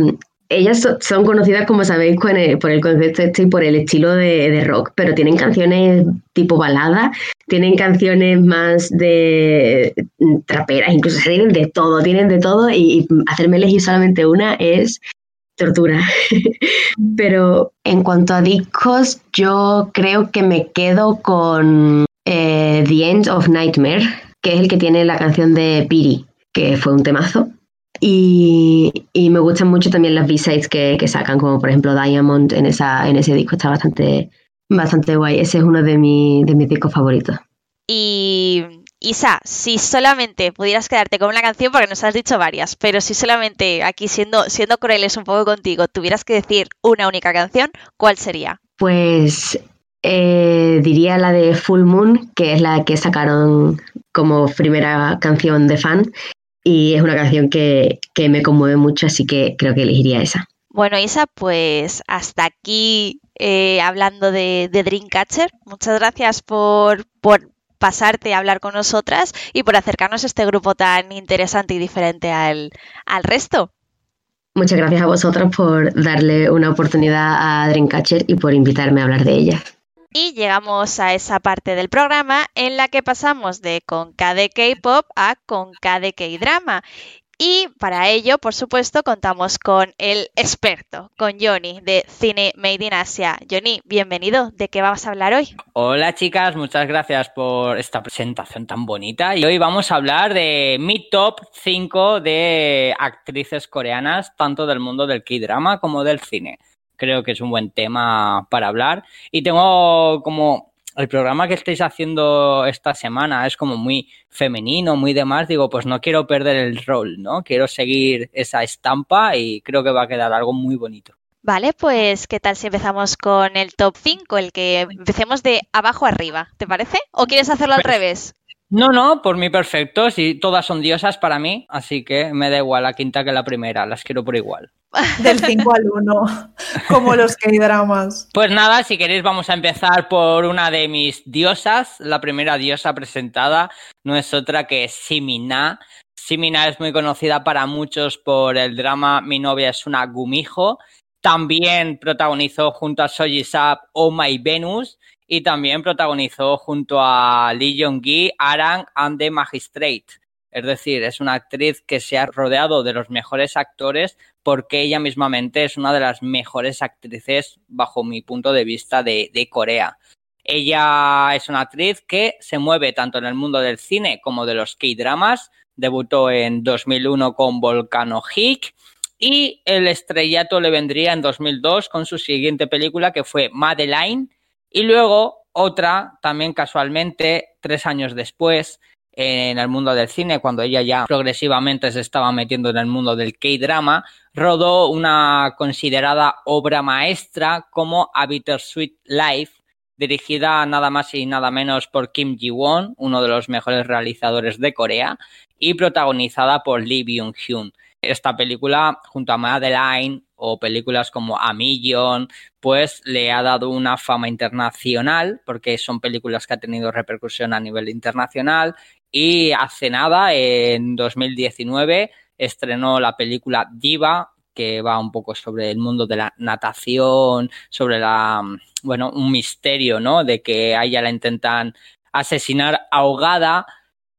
ellas son conocidas, como sabéis, por el concepto este y por el estilo de, rock, pero tienen canciones tipo balada, tienen canciones más de traperas, incluso tienen de todo, tienen de todo y hacerme elegir solamente una es tortura. Pero en cuanto a discos, yo creo que me quedo con eh, The End of Nightmare, que es el que tiene la canción de Piri, que fue un temazo. Y, me gustan mucho también las B-sides que, sacan, como por ejemplo Diamond en, esa, en ese disco, está bastante, bastante guay. Ese es uno de, de mis discos favoritos. Y Isa, si solamente pudieras quedarte con una canción, porque nos has dicho varias, pero si solamente aquí siendo, siendo crueles un poco contigo, tuvieras que decir una única canción, ¿cuál sería? Pues eh, diría la de Full Moon, que es la que sacaron como primera canción de fan. Y es una canción que, me conmueve mucho, así que creo que elegiría esa. Bueno, Isa, pues hasta aquí eh, hablando de, de, Dreamcatcher. Muchas gracias por, por pasarte a hablar con nosotras y por acercarnos a este grupo tan interesante y diferente al, al resto. Muchas gracias a vosotros por darle una oportunidad a Dreamcatcher y por invitarme a hablar de ella. Y llegamos a esa parte del programa en la que pasamos de con de K-pop a con de K-drama. Y para ello, por supuesto, contamos con el experto, con Johnny de Cine Made in Asia. Johnny, bienvenido. ¿De qué vamos a hablar hoy? Hola chicas, muchas gracias por esta presentación tan bonita. Y hoy vamos a hablar de mi top 5 de actrices coreanas, tanto del mundo del K-drama como del cine. Creo que es un buen tema para hablar. Y tengo como el programa que estáis haciendo esta semana es como muy femenino, muy demás, digo, pues no quiero perder el rol, ¿no? Quiero seguir esa estampa y creo que va a quedar algo muy bonito. Vale, pues ¿qué tal si empezamos con el top 5, el que empecemos de abajo arriba, ¿te parece? ¿O quieres hacerlo al pues revés? No, no, por mí perfecto, si todas son diosas para mí, así que me da igual la quinta que la primera, las quiero por igual. Del 5 al 1, como los que hay dramas. Pues nada, si queréis vamos a empezar por una de mis diosas. La primera diosa presentada no es otra que Simina. Simina es muy conocida para muchos por el drama Mi novia es una gumijo. También protagonizó junto a Soji Sap Oh My Venus y también protagonizó junto a Lee Jong-gi Arang and the Magistrate. Es decir, es una actriz que se ha rodeado de los mejores actores porque ella mismamente es una de las mejores actrices, bajo mi punto de vista, de, Corea. Ella es una actriz que se mueve tanto en el mundo del cine como de los K-dramas. Debutó en 2001 con Volcano Hick y el estrellato le vendría en 2002 con su siguiente película que fue Madeline y luego otra, también casualmente, tres años después, en el mundo del cine, cuando ella ya progresivamente se estaba metiendo en el mundo del K-drama, rodó una considerada obra maestra como A Bittersweet Life, dirigida nada más y nada menos por Kim Ji-won, uno de los mejores realizadores de Corea, y protagonizada por Lee Byung-hyun. Esta película, junto a Madeline o películas como A Million, pues le ha dado una fama internacional, porque son películas que han tenido repercusión a nivel internacional y hace nada, en 2019, estrenó la película Diva, que va un poco sobre el mundo de la natación, sobre la, bueno, un misterio, ¿no? De que a ella la intentan asesinar ahogada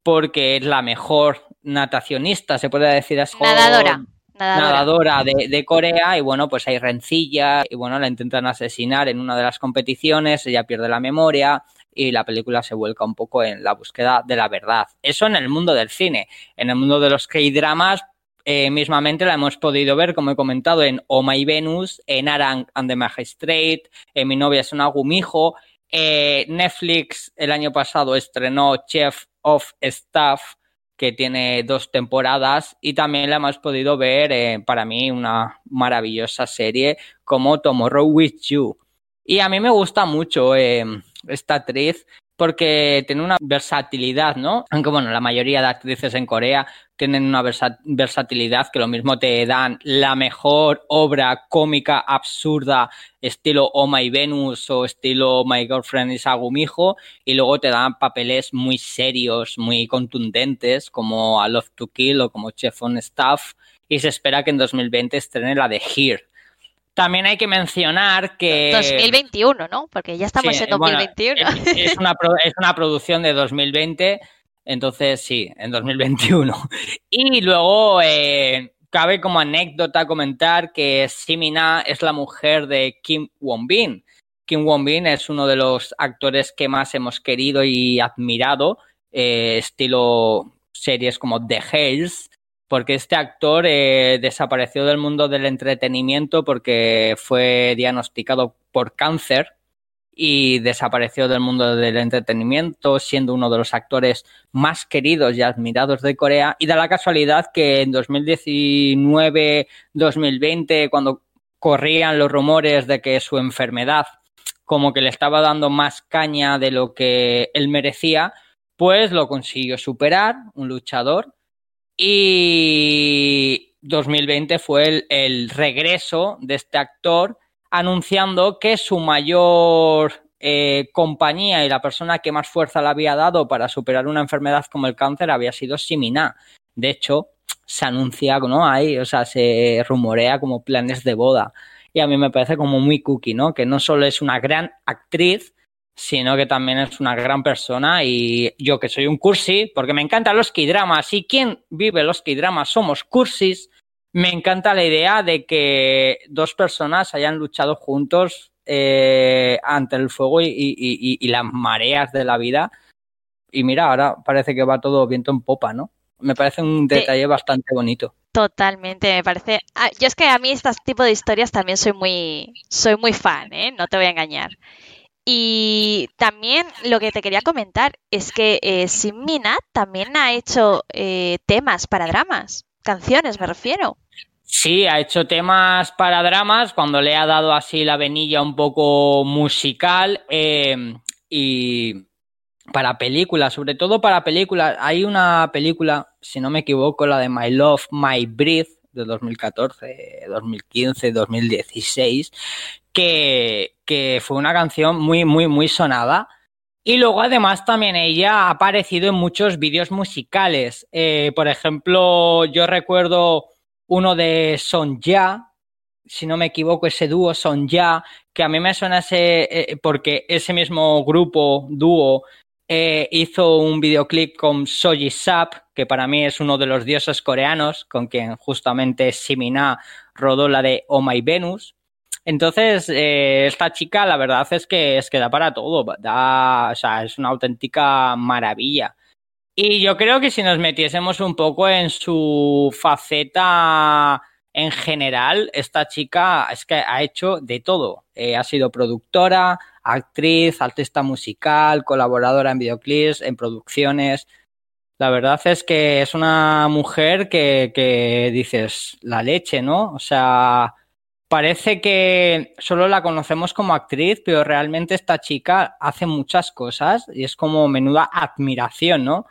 porque es la mejor natacionista, se puede decir así. Nadadora. Nadadora, de, de, Corea y bueno, pues hay rencilla y bueno, la intentan asesinar en una de las competiciones, ella pierde la memoria y la película se vuelca un poco en la búsqueda de la verdad. Eso en el mundo del cine. En el mundo de los K-dramas, eh, mismamente la hemos podido ver, como he comentado, en Oh My Venus, en Arang and the Magistrate, en Mi novia es un agumijo. Eh, Netflix el año pasado estrenó Chef of Staff, que tiene dos temporadas, y también la hemos podido ver, eh, para mí, una maravillosa serie como Tomorrow with You. Y a mí me gusta mucho esta actriz porque tiene una versatilidad, ¿no? Aunque bueno, la mayoría de actrices en Corea tienen una versatilidad que lo mismo te dan la mejor obra cómica absurda estilo Oh My Venus o estilo My Girlfriend is Agumijo y luego te dan papeles muy serios, muy contundentes como A Love to Kill o como Chef on Staff y se espera que en 2020 estrene la de Here también hay que mencionar que... 2021, ¿no? Porque ya estamos en 2021. es, una es una producción de 2020, entonces sí, en 2021. Y luego eh, cabe como anécdota comentar que Simina es la mujer de Kim Won-bin. Kim Won-bin es uno de los actores que más hemos querido y admirado, eh, estilo series como The Hells, porque este actor eh, desapareció del mundo del entretenimiento porque fue diagnosticado por cáncer y desapareció del mundo del entretenimiento, siendo uno de los actores más queridos y admirados de Corea. Y da la casualidad que en 2019-2020, cuando corrían los rumores de que su enfermedad como que le estaba dando más caña de lo que él merecía, pues lo consiguió superar, un luchador, y 2020 fue el, regreso de este actor anunciando que su mayor eh, compañía y la persona que más fuerza le había dado para superar una enfermedad como el cáncer había sido Simina. De hecho, se anuncia, ¿no? Ahí, o sea, se rumorea como planes de boda. Y a mí me parece como muy cookie, ¿no? Que no solo es una gran actriz, sino que también es una gran persona y yo que soy un cursi, porque me encantan los K-dramas y quien vive los K-dramas somos cursis, me encanta la idea de que dos personas hayan luchado juntos eh, ante el fuego y, las mareas de la vida. Y mira, ahora parece que va todo viento en popa, ¿no? Me parece un detalle bastante bonito. Totalmente, me parece. Ah, yo es que a mí este tipo de historias también soy muy, soy muy fan, ¿eh? No te voy a engañar. Y también lo que te quería comentar es que eh, Mina también ha hecho eh, temas para dramas, canciones me refiero. Sí, ha hecho temas para dramas cuando le ha dado así la venilla un poco musical em, y para películas, sobre todo para películas. Hay una película, si no me equivoco, la de My Love, My Breath de 2014, 2015, 2016, que, que fue una canción muy, muy, muy sonada. Y luego además también ella ha aparecido en muchos vídeos musicales. Eh, por ejemplo, yo recuerdo uno de Son Ya, si no me equivoco, ese dúo son ya, que a mí me suena ese, eh, porque ese mismo grupo, dúo, eh, hizo un videoclip con Soji Sap, que para mí es uno de los dioses coreanos, con quien justamente Simina rodó la de Oh My Venus. Entonces, eh, esta chica, la verdad es que es que da para todo, da, o sea, es una auténtica maravilla. Y yo creo que si nos metiésemos un poco en su faceta en general, esta chica es que ha hecho de todo. Eh, ha sido productora, actriz, artista musical, colaboradora en videoclips, en producciones. La verdad es que es una mujer que, que dices, la leche, ¿no? O sea, parece que solo la conocemos como actriz, pero realmente esta chica hace muchas cosas y es como menuda admiración, ¿no?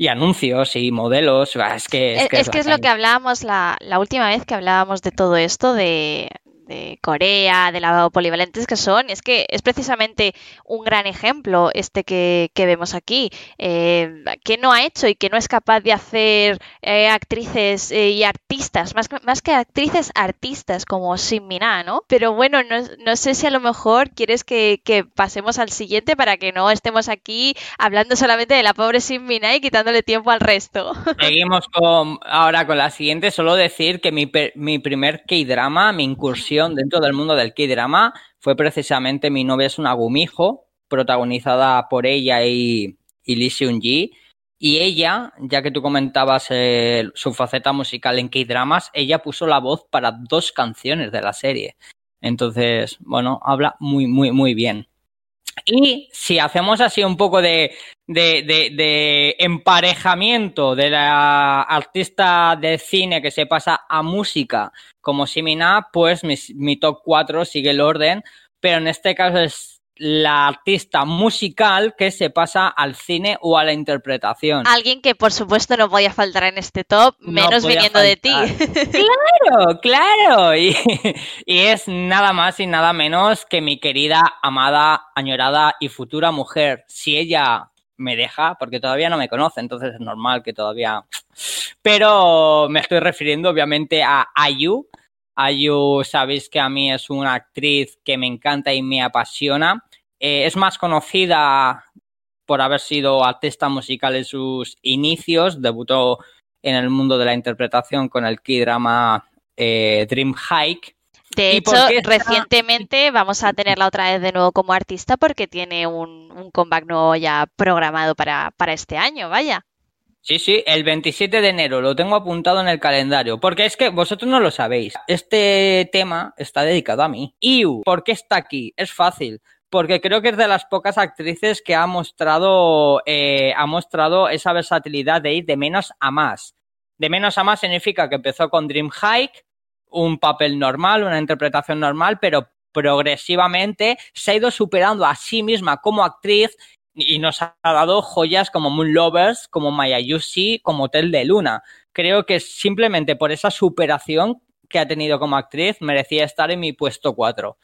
y anuncios y modelos. Es que es, que es, que es lo que hablábamos la, la, última vez que hablábamos de todo esto, de, de Corea, de lo polivalentes que son, es que es precisamente un gran ejemplo este que, vemos aquí, eh, que no ha hecho y que no es capaz de hacer eh, actrices eh, y artistas, más, más que actrices, artistas como Sin Mina, ¿no? Pero bueno, no, sé si a lo mejor quieres que, pasemos al siguiente para que no estemos aquí hablando solamente de la pobre Sin Mina y quitándole tiempo al resto. Seguimos con, ahora con la siguiente, solo decir que mi, mi primer K-drama, mi incursión dentro del mundo del K-drama fue precisamente Mi novia es un agumijo, protagonizada por ella y, y Lee Seung-ji. Y ella, ya que tú comentabas eh, su faceta musical en K-dramas, ella puso la voz para dos canciones de la serie. Entonces, bueno, habla muy, muy, muy bien. Y si hacemos así un poco de, de, emparejamiento de la artista de cine que se pasa a música como Simina, pues mi, mi top 4 sigue el orden, pero en este caso es la artista musical que se pasa al cine o a la interpretación. Alguien que por supuesto no podía faltar en este top, menos viniendo de ti. Claro, claro. Y, y, es nada más y nada menos que mi querida, amada, añorada y futura mujer. Si ella me deja, porque todavía no me conoce, entonces es normal que todavía... Pero me estoy refiriendo obviamente a Ayu. Ayu, sabéis que a mí es una actriz que me encanta y me apasiona. Eh, es más conocida por haber sido artista musical en sus inicios. Debutó en el mundo de la interpretación con el K-drama eh, Dream Hike. De hecho, recientemente vamos a tenerla otra vez de nuevo como artista porque tiene un, un comeback nuevo ya programado para, para este año, vaya. Sí, sí, el 27 de enero lo tengo apuntado en el calendario, porque es que vosotros no lo sabéis. Este tema está dedicado a mí. Iu, ¿por qué está aquí? Es fácil porque creo que es de las pocas actrices que ha mostrado, eh, ha mostrado esa versatilidad de ir de menos a más. De menos a más significa que empezó con Dream Hike, un papel normal, una interpretación normal, pero progresivamente se ha ido superando a sí misma como actriz y nos ha dado joyas como Moon Lovers, como Maya Yushi, como Hotel de Luna. Creo que simplemente por esa superación que ha tenido como actriz merecía estar en mi puesto 4.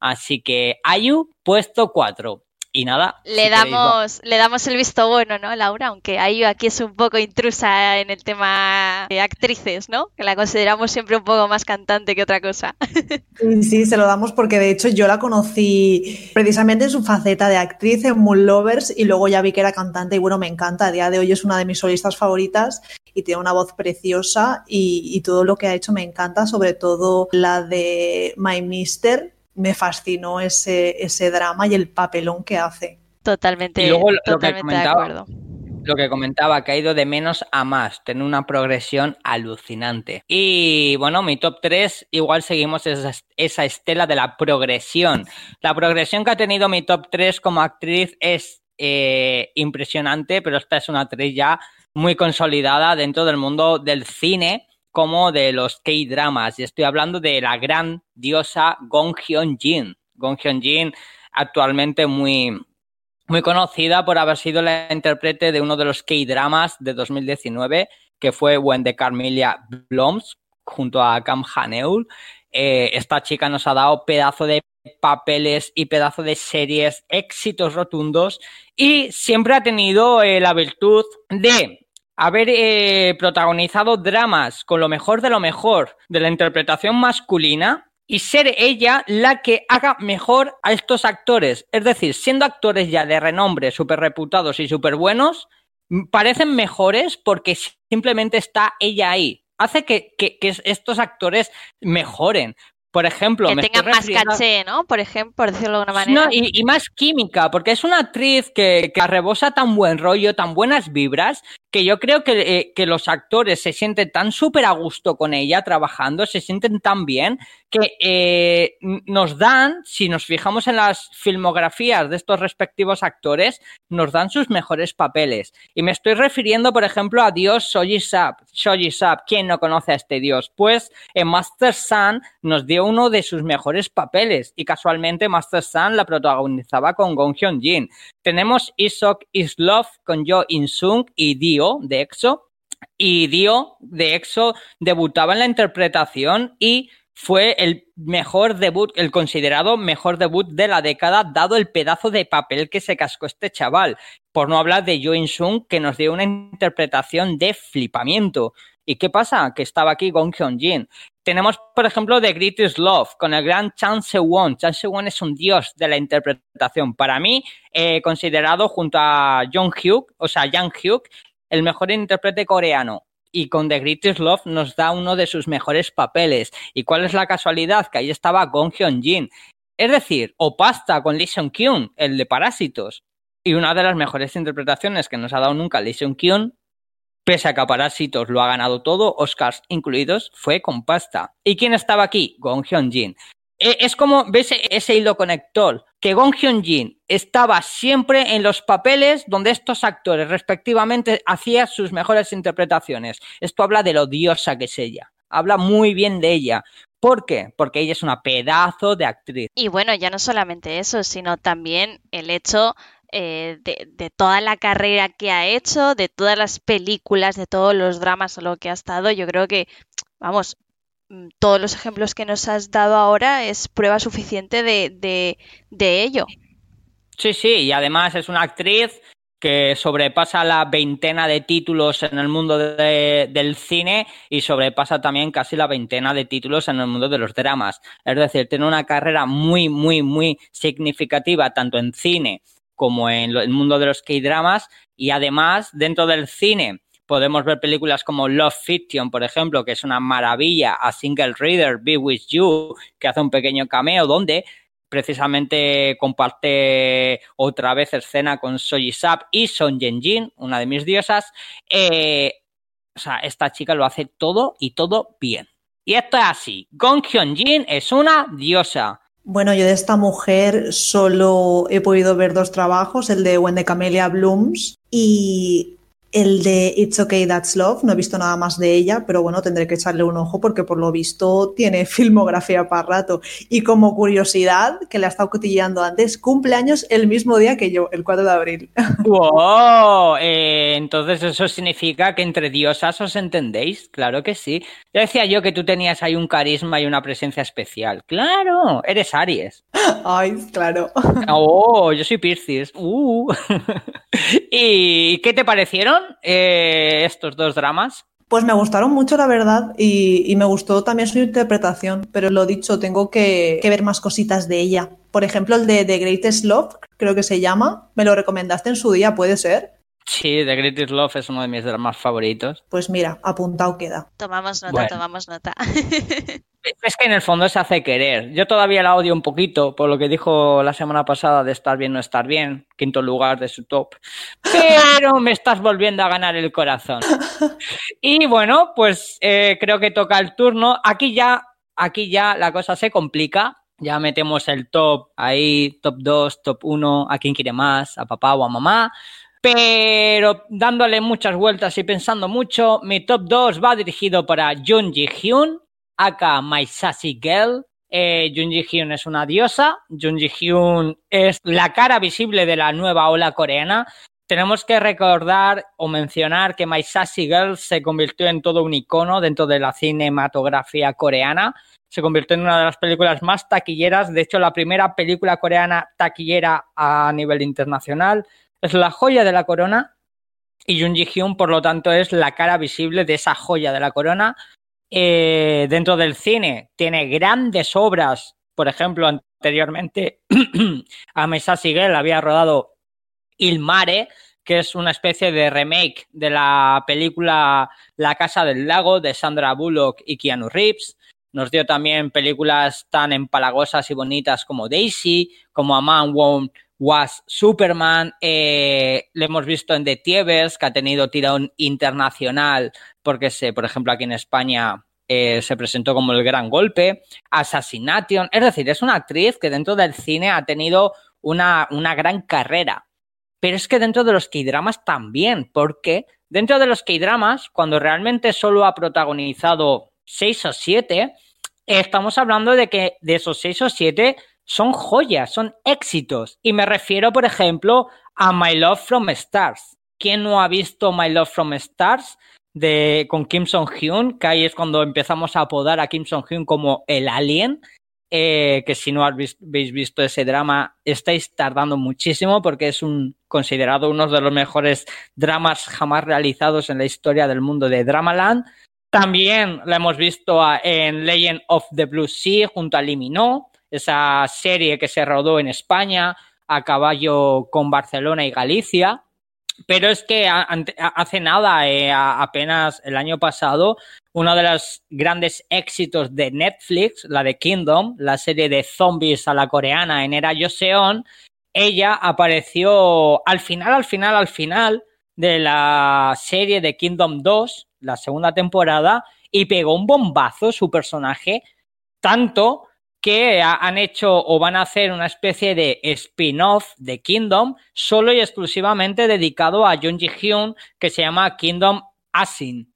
Así que Ayu, puesto 4. Y nada. Le damos, le damos el visto bueno, ¿no, Laura? Aunque Ayu aquí es un poco intrusa en el tema de actrices, ¿no? Que la consideramos siempre un poco más cantante que otra cosa. Sí, se lo damos porque de hecho yo la conocí precisamente en su faceta de actriz en Moon Lovers y luego ya vi que era cantante y bueno, me encanta. A día de hoy es una de mis solistas favoritas y tiene una voz preciosa y, y todo lo que ha hecho me encanta, sobre todo la de My Mister, me fascinó ese, ese drama y el papelón que hace. Totalmente, totalmente de acuerdo. Lo que comentaba, que ha ido de menos a más, tiene una progresión alucinante. Y bueno, mi top 3, igual seguimos esa, esa estela de la progresión. La progresión que ha tenido mi top 3 como actriz es eh, impresionante, pero esta es una actriz ya muy consolidada dentro del mundo del cine como de los K-dramas. Y estoy hablando de la gran diosa Gong Hyun-jin. Gong Hyun-jin, actualmente muy, muy conocida por haber sido la intérprete de uno de los K-dramas de 2019, que fue When the Carmelia Bloms, junto a Kam Haneul. Eh, esta chica nos ha dado pedazo de papeles y pedazo de series, éxitos rotundos y siempre ha tenido eh, la virtud de haber eh, protagonizado dramas con lo mejor de lo mejor de la interpretación masculina y ser ella la que haga mejor a estos actores. Es decir, siendo actores ya de renombre, súper reputados y súper buenos, parecen mejores porque simplemente está ella ahí. Hace que, que, que estos actores mejoren. Por ejemplo, que tenga más caché, ¿no? Por ejemplo, por decirlo de alguna manera. No, y, y, más química, porque es una actriz que, que rebosa tan buen rollo, tan buenas vibras, que yo creo que, eh, que los actores se sienten tan súper a gusto con ella trabajando, se sienten tan bien, que eh, nos dan, si nos fijamos en las filmografías de estos respectivos actores, nos dan sus mejores papeles. Y me estoy refiriendo, por ejemplo, a Dios Shoji Sap. Shoji Sap, ¿quién no conoce a este Dios? Pues en Master Sun nos dio uno de sus mejores papeles y casualmente Master Sun la protagonizaba con Gong Hyun Jin. Tenemos Isok Islov con Jo In Sung y Dio de EXO. Y Dio de EXO debutaba en la interpretación y fue el mejor debut, el considerado mejor debut de la década, dado el pedazo de papel que se cascó este chaval. Por no hablar de Jo In Sung, que nos dio una interpretación de flipamiento. ¿Y qué pasa? Que estaba aquí Gong Hyun Jin. Tenemos, por ejemplo, The Greatest Love con el gran Chan Se-won. Chan Se-won es un dios de la interpretación. Para mí, eh, considerado junto a Jung Hyuk, o sea, Jang Hyuk, el mejor intérprete coreano. Y con The Greatest Love nos da uno de sus mejores papeles. ¿Y cuál es la casualidad? Que ahí estaba Gong Hyun Jin. Es decir, o Pasta con Lee Seung Kyun, el de Parásitos. Y una de las mejores interpretaciones que nos ha dado nunca Lee Seung Kyun pese a que Parásitos lo ha ganado todo, Oscars incluidos, fue con pasta. ¿Y quién estaba aquí? Gong Hyun Jin. Es como, ¿ves ese hilo conector? Que Gong Hyun Jin estaba siempre en los papeles donde estos actores respectivamente hacían sus mejores interpretaciones. Esto habla de lo diosa que es ella. Habla muy bien de ella. ¿Por qué? Porque ella es una pedazo de actriz. Y bueno, ya no solamente eso, sino también el hecho eh, de, toda la carrera que ha hecho, de todas las películas, de todos los dramas a lo que ha estado, yo creo que, vamos, todos los ejemplos que nos has dado ahora es prueba suficiente de, de, de ello. Sí, sí, y además es una actriz que sobrepasa la veintena de títulos en el mundo de, del cine y sobrepasa también casi la veintena de títulos en el mundo de los dramas. Es decir, tiene una carrera muy, muy, muy significativa tanto en cine como en el mundo de los K-dramas y además dentro del cine podemos ver películas como Love Fiction, por ejemplo, que es una maravilla, a Single Reader, Be With You, que hace un pequeño cameo donde precisamente comparte otra vez escena con Soji Sap y Son Jin, una de mis diosas. Eh, o sea, esta chica lo hace todo y todo bien. Y esto es así. Gong Hyun Jin es una diosa. Bueno, yo de esta mujer solo he podido ver dos trabajos, el de When the Camellia Blooms y el de It's Okay That's Love. No he visto nada más de ella, pero bueno, tendré que echarle un ojo porque por lo visto tiene filmografía para rato. Y como curiosidad, que la he estado cotilleando antes, cumpleaños el mismo día que yo, el 4 de abril. ¡Wow! Eh, entonces eso significa que entre diosas os entendéis, claro que sí. Ya decía yo que tú tenías ahí un carisma y una presencia especial. Claro, eres Aries. Ay, claro. Oh, yo soy Piscis. Uh. ¿Y qué te parecieron eh, estos dos dramas? Pues me gustaron mucho, la verdad, y, y, me gustó también su interpretación, pero lo dicho, tengo que, que, ver más cositas de ella. Por ejemplo, el de The Greatest Love, creo que se llama, me lo recomendaste en su día, ¿puede ser? Sí, The Greatest Love es uno de mis dramas favoritos. Pues mira, apuntado queda. Tomamos nota, bueno. tomamos nota. Es que en el fondo se hace querer. Yo todavía la odio un poquito por lo que dijo la semana pasada de estar bien no estar bien, quinto lugar de su top. Pero me estás volviendo a ganar el corazón. Y bueno, pues eh, creo que toca el turno. Aquí ya, aquí ya la cosa se complica. Ya metemos el top ahí, top 2, top 1, a quien quiere más, a papá o a mamá. Pero dándole muchas vueltas y pensando mucho, mi top 2 va dirigido para Jun Ji Hyun, aka My Sassy Girl. Eh, Jun Ji Hyun es una diosa. Jun Ji Hyun es la cara visible de la nueva ola coreana. Tenemos que recordar o mencionar que My Sassy Girl se convirtió en todo un icono dentro de la cinematografía coreana. Se convirtió en una de las películas más taquilleras. De hecho, la primera película coreana taquillera a nivel internacional. Es la joya de la corona y Jung Ji-hyun, por lo tanto, es la cara visible de esa joya de la corona. Eh, dentro del cine tiene grandes obras, por ejemplo, anteriormente a Mesa Sigel había rodado Il Mare, que es una especie de remake de la película La Casa del Lago de Sandra Bullock y Keanu Reeves. Nos dio también películas tan empalagosas y bonitas como Daisy, como A Man Won't Was Superman. Eh, lo hemos visto en The Tievers, que ha tenido tirón internacional, porque se, por ejemplo, aquí en España eh, se presentó como el gran golpe. Assassination. Es decir, es una actriz que dentro del cine ha tenido una, una gran carrera. Pero es que dentro de los K-dramas también, porque dentro de los K-dramas, cuando realmente solo ha protagonizado seis o siete, estamos hablando de que de esos seis o siete son joyas, son éxitos. Y me refiero, por ejemplo, a My Love from Stars. ¿Quién no ha visto My Love from Stars? De, con Kim Song-hyun, que ahí es cuando empezamos a apodar a Kim Song-hyun como el alien. Eh, que si no habéis visto ese drama, estáis tardando muchísimo porque es un considerado uno de los mejores dramas jamás realizados en la historia del mundo de Dramaland. También la hemos visto en Legend of the Blue Sea junto a Limino, esa serie que se rodó en España a caballo con Barcelona y Galicia. Pero es que hace nada, eh, apenas el año pasado, uno de los grandes éxitos de Netflix, la de Kingdom, la serie de zombies a la coreana en era Joseon, ella apareció al final, al final, al final de la serie de Kingdom 2 la segunda temporada y pegó un bombazo su personaje, tanto que han hecho o van a hacer una especie de spin-off de Kingdom solo y exclusivamente dedicado a Jung Ji-hyun que se llama Kingdom Asin.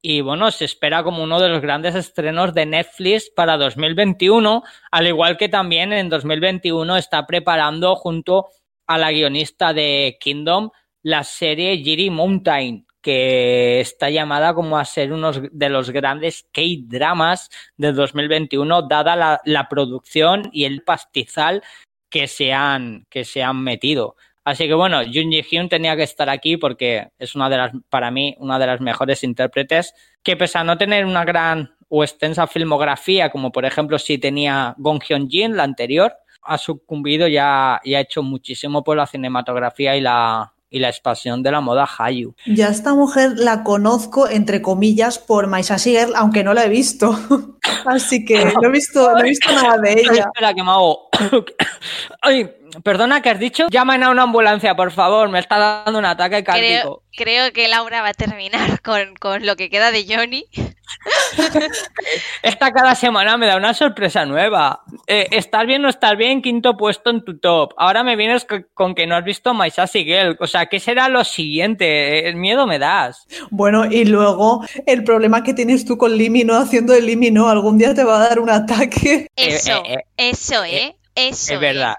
Y bueno, se espera como uno de los grandes estrenos de Netflix para 2021, al igual que también en 2021 está preparando junto a la guionista de Kingdom la serie Jiri Mountain, que está llamada como a ser uno de los grandes K-dramas de 2021, dada la, producción y el pastizal que se han, que se han metido. Así que bueno, Jun Ji Hyun tenía que estar aquí porque es una de las, para mí, una de las mejores intérpretes que pese a no tener una gran o extensa filmografía, como por ejemplo si tenía Gong Hyun Jin, la anterior, ha sucumbido y ha, y ha hecho muchísimo por la cinematografía y la, y la expansión de la moda Hayu. Ya esta mujer la conozco, entre comillas, por Maisa Girl, aunque no la he visto. Así que no he visto, no he visto nada de ella. Espera, que me hago... Ay, perdona, ¿qué has dicho? Llamen a una ambulancia, por favor, me está dando un ataque cardíaco. Creo, que Laura va a terminar con, con lo que queda de Johnny. Esta cada semana me da una sorpresa nueva. Eh, ¿Estás bien o estás bien? Quinto puesto en tu top. Ahora me vienes con, que no has visto My Sassy Girl. O sea, ¿qué será lo siguiente? El miedo me das. Bueno, y luego el problema que tienes tú con Limino haciendo el Limino, algún día te va a dar un ataque. Eso, eh, eh, eso, ¿eh? Eso. Es verdad.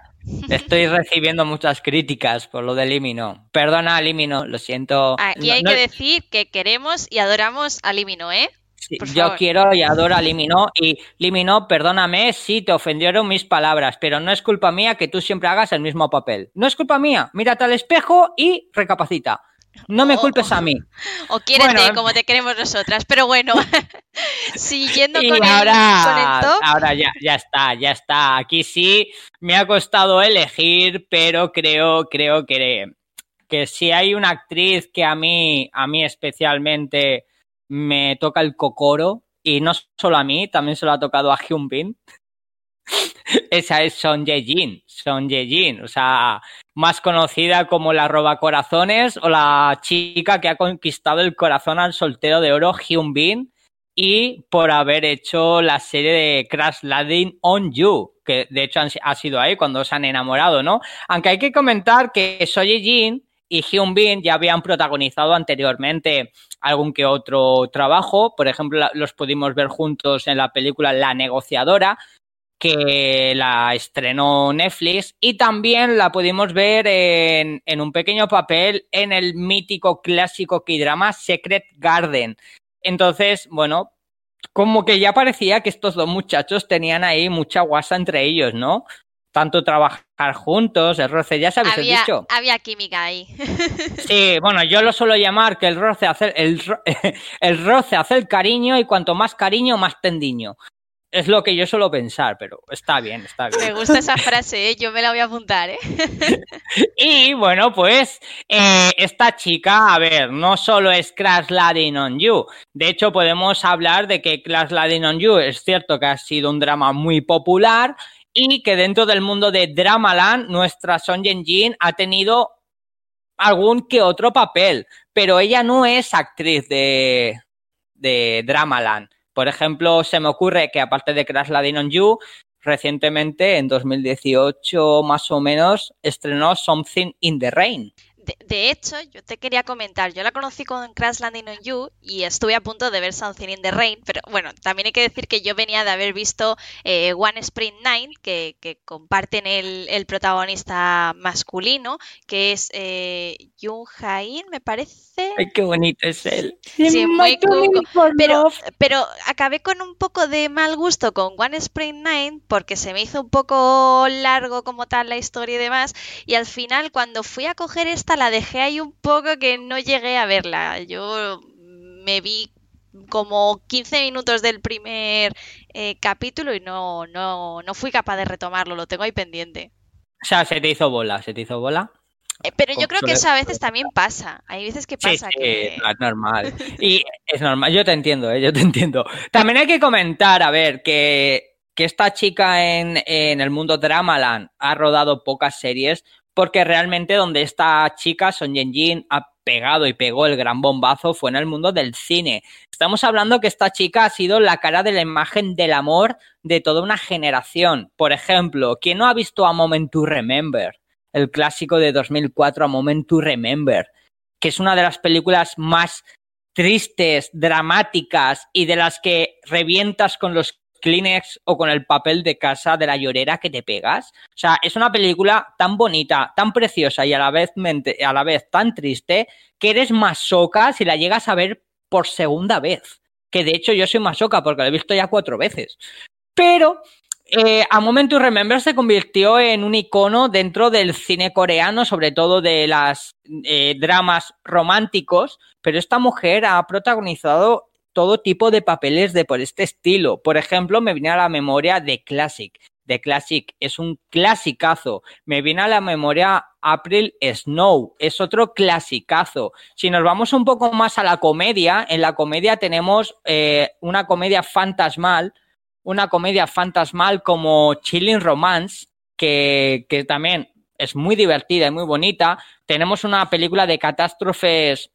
Estoy recibiendo muchas críticas por lo de Limino. Perdona, Limino, lo siento. Aquí hay que decir que queremos y adoramos a Limino, ¿eh? yo quiero y adoro a Limino y Limino, perdóname si te ofendieron mis palabras, pero no es culpa mía que tú siempre hagas el mismo papel. No es culpa mía. Mírate al espejo y recapacita. No me culpes a mí. O quiérete como te queremos nosotras. Pero bueno, siguiendo con, ahora, el, Ahora ya, ya está, ya está. Aquí sí me ha costado elegir, pero creo, creo que, que si hay una actriz que a mí, a mí especialmente me toca el cocoro, y no solo a mí, también se lo ha tocado a Hyun Bin. Esa es Son Ye-jin, Son Ye-jin, o sea, más conocida como la roba corazones o la chica que ha conquistado el corazón al soltero de oro Hyun Bin y por haber hecho la serie de Crash Landing on You, que de hecho ha sido ahí cuando se han enamorado, ¿no? Aunque hay que comentar que So Ye-jin y Hyun Bin ya habían protagonizado anteriormente algún que otro trabajo. Por ejemplo, los pudimos ver juntos en la película La negociadora, que la estrenó Netflix, y también la pudimos ver en, en un pequeño papel en el mítico clásico K-drama Secret Garden. Entonces, bueno, como que ya parecía que estos dos muchachos tenían ahí mucha guasa entre ellos, ¿no? tanto trabajar juntos, el roce, ya sabes había, el dicho. Había química ahí. Sí, bueno, yo lo suelo llamar que el roce hace el, el roce hace el cariño y cuanto más cariño, más tendiño. Es lo que yo suelo pensar, pero está bien, está bien. Me gusta esa frase, ¿eh? yo me la voy a apuntar, ¿eh? y bueno, pues eh, esta chica, a ver, no solo es Crash Landing on You. De hecho, podemos hablar de que Crash Landing on You es cierto que ha sido un drama muy popular y que dentro del mundo de Dramaland, nuestra Son Jin ha tenido algún que otro papel, pero ella no es actriz de, de Dramaland. Por ejemplo, se me ocurre que aparte de Crash Landing on You, recientemente, en 2018 más o menos, estrenó Something in the Rain. De, hecho, yo te quería comentar, yo la conocí con Crash Landing on You y estuve a punto de ver Something in the Rain, pero bueno, también hay que decir que yo venía de haber visto eh, One Spring Nine, que, comparten el, protagonista masculino, que es eh, Jung Hain, me parece. Ay, qué bonito es él. Sí, muy cool. Pero, pero acabé con un poco de mal gusto con One Spring Nine porque se me hizo un poco largo como tal la historia y demás, y al final cuando fui a coger esta la dejé ahí un poco que no llegué a verla. Yo me vi como 15 minutos del primer eh, capítulo y no, no, no fui capaz de retomarlo, lo tengo ahí pendiente. O sea, se te hizo bola, se te hizo bola. Eh, pero yo creo que eso a veces también pasa. Hay veces que pasa que. es normal. Y es normal, yo te entiendo, ¿eh? yo te entiendo. También hay que comentar, a ver, que, que esta chica en, en el mundo Dramaland ha rodado pocas series, porque realmente donde esta chica, Son Jin, ha pegado y pegó el gran bombazo fue en el mundo del cine. Estamos hablando que esta chica ha sido la cara de la imagen del amor de toda una generación. Por ejemplo, ¿quién no ha visto A Moment to Remember? El clásico de 2004, A Moment to Remember, que es una de las películas más tristes, dramáticas y de las que revientas con los Kleenex o con el papel de casa de la llorera que te pegas. O sea, es una película tan bonita, tan preciosa y a la vez, a la vez tan triste que eres masoca si la llegas a ver por segunda vez. Que de hecho yo soy masoca porque la he visto ya cuatro veces. Pero eh, a Moment to Remember se convirtió en un icono dentro del cine coreano, sobre todo de las eh, dramas románticos, pero esta mujer ha protagonizado todo tipo de papeles de por este estilo. Por ejemplo, me viene a la memoria de Classic. The Classic es un clasicazo. Me viene a la memoria April Snow, es otro clasicazo. Si nos vamos un poco más a la comedia, en la comedia tenemos eh, una comedia fantasmal, una comedia fantasmal como Chilling Romance, que, que también es muy divertida y muy bonita. Tenemos una película de catástrofes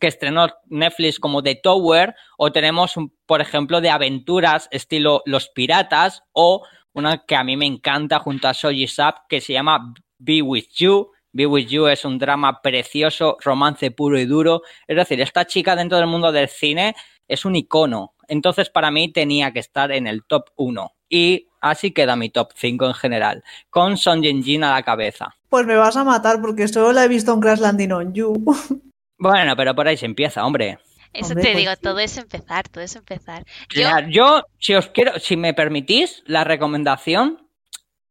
que estrenó Netflix como The Tower, o tenemos, por ejemplo, de aventuras estilo Los Piratas, o una que a mí me encanta junto a Soji Sap, que se llama Be With You. Be With You es un drama precioso, romance puro y duro. Es decir, esta chica dentro del mundo del cine es un icono. Entonces, para mí tenía que estar en el top 1. Y así queda mi top 5 en general, con Son Jin Jin a la cabeza. Pues me vas a matar porque solo la he visto en Crash Landing on You. Bueno, pero por ahí se empieza, hombre. Eso te pues digo, todo es empezar, todo es empezar. Yo... si os quiero, si me permitís la recomendación,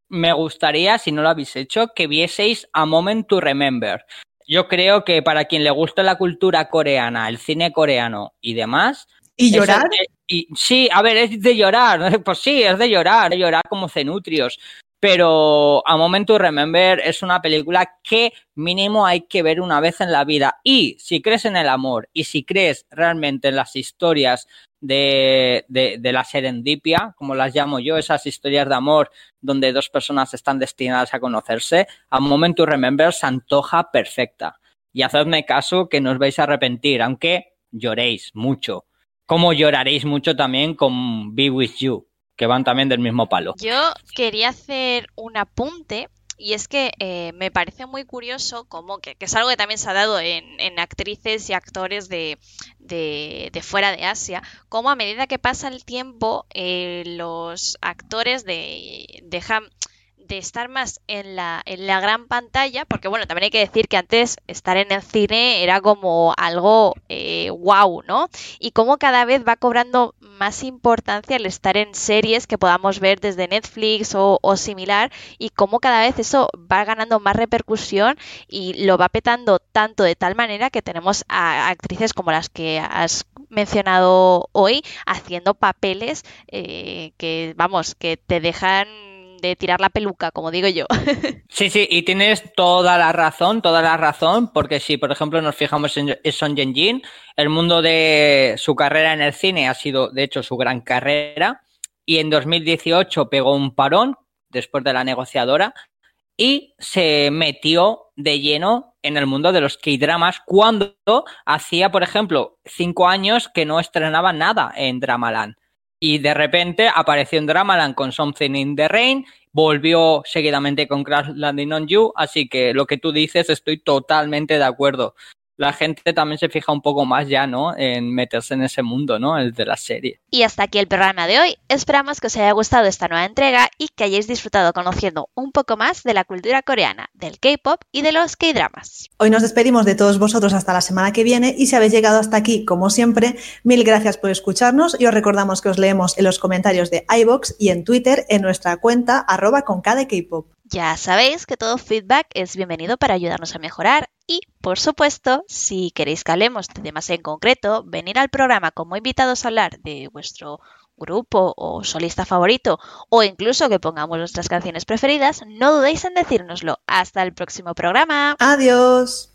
me gustaría, si no lo habéis hecho, que vieseis A Moment to Remember. Yo creo que para quien le gusta la cultura coreana, el cine coreano y demás. ¿Y llorar? y, sí, a ver, es de llorar. Pues sí, es de llorar, de llorar como cenutrios pero A Moment to Remember es una película que mínimo hay que ver una vez en la vida. Y si crees en el amor y si crees realmente en las historias de, de, la serendipia, como las llamo yo, esas historias de amor donde dos personas están destinadas a conocerse, A Moment to Remember se antoja perfecta. Y hacedme caso que no os vais a arrepentir, aunque lloréis mucho. Como lloraréis mucho también con Be With You que van también del mismo palo. Yo quería hacer un apunte y es que eh, me parece muy curioso como que, es algo que también se ha dado en, actrices y actores de, fuera de Asia, como a medida que pasa el tiempo eh, los actores de, dejan de estar más en la, en la gran pantalla, porque bueno, también hay que decir que antes estar en el cine era como algo eh, wow, ¿no? Y cómo cada vez va cobrando más importancia el estar en series que podamos ver desde Netflix o, o similar, y cómo cada vez eso va ganando más repercusión y lo va petando tanto de tal manera que tenemos a actrices como las que has mencionado hoy haciendo papeles eh, que, vamos, que te dejan de tirar la peluca, como digo yo. Sí, sí, y tienes toda la razón, toda la razón, porque si, por ejemplo, nos fijamos en Son Jin, el mundo de su carrera en el cine ha sido, de hecho, su gran carrera, y en 2018 pegó un parón después de la negociadora y se metió de lleno en el mundo de los K-dramas cuando hacía, por ejemplo, cinco años que no estrenaba nada en Dramaland. Y de repente apareció en Dramaland con Something in the Rain, volvió seguidamente con Crash Landing on You, así que lo que tú dices estoy totalmente de acuerdo la gente también se fija un poco más ya, ¿no? En meterse en ese mundo, ¿no? El de la serie. Y hasta aquí el programa de hoy. Esperamos que os haya gustado esta nueva entrega y que hayáis disfrutado conociendo un poco más de la cultura coreana, del K-pop y de los K-dramas. Hoy nos despedimos de todos vosotros hasta la semana que viene y si habéis llegado hasta aquí, como siempre, mil gracias por escucharnos y os recordamos que os leemos en los comentarios de iBox y en Twitter en nuestra cuenta arroba con cada K-pop. Ya sabéis que todo feedback es bienvenido para ayudarnos a mejorar y, por supuesto, si queréis que hablemos de temas en concreto, venir al programa como invitados a hablar de vuestro grupo o solista favorito o incluso que pongamos nuestras canciones preferidas, no dudéis en decírnoslo. Hasta el próximo programa. Adiós.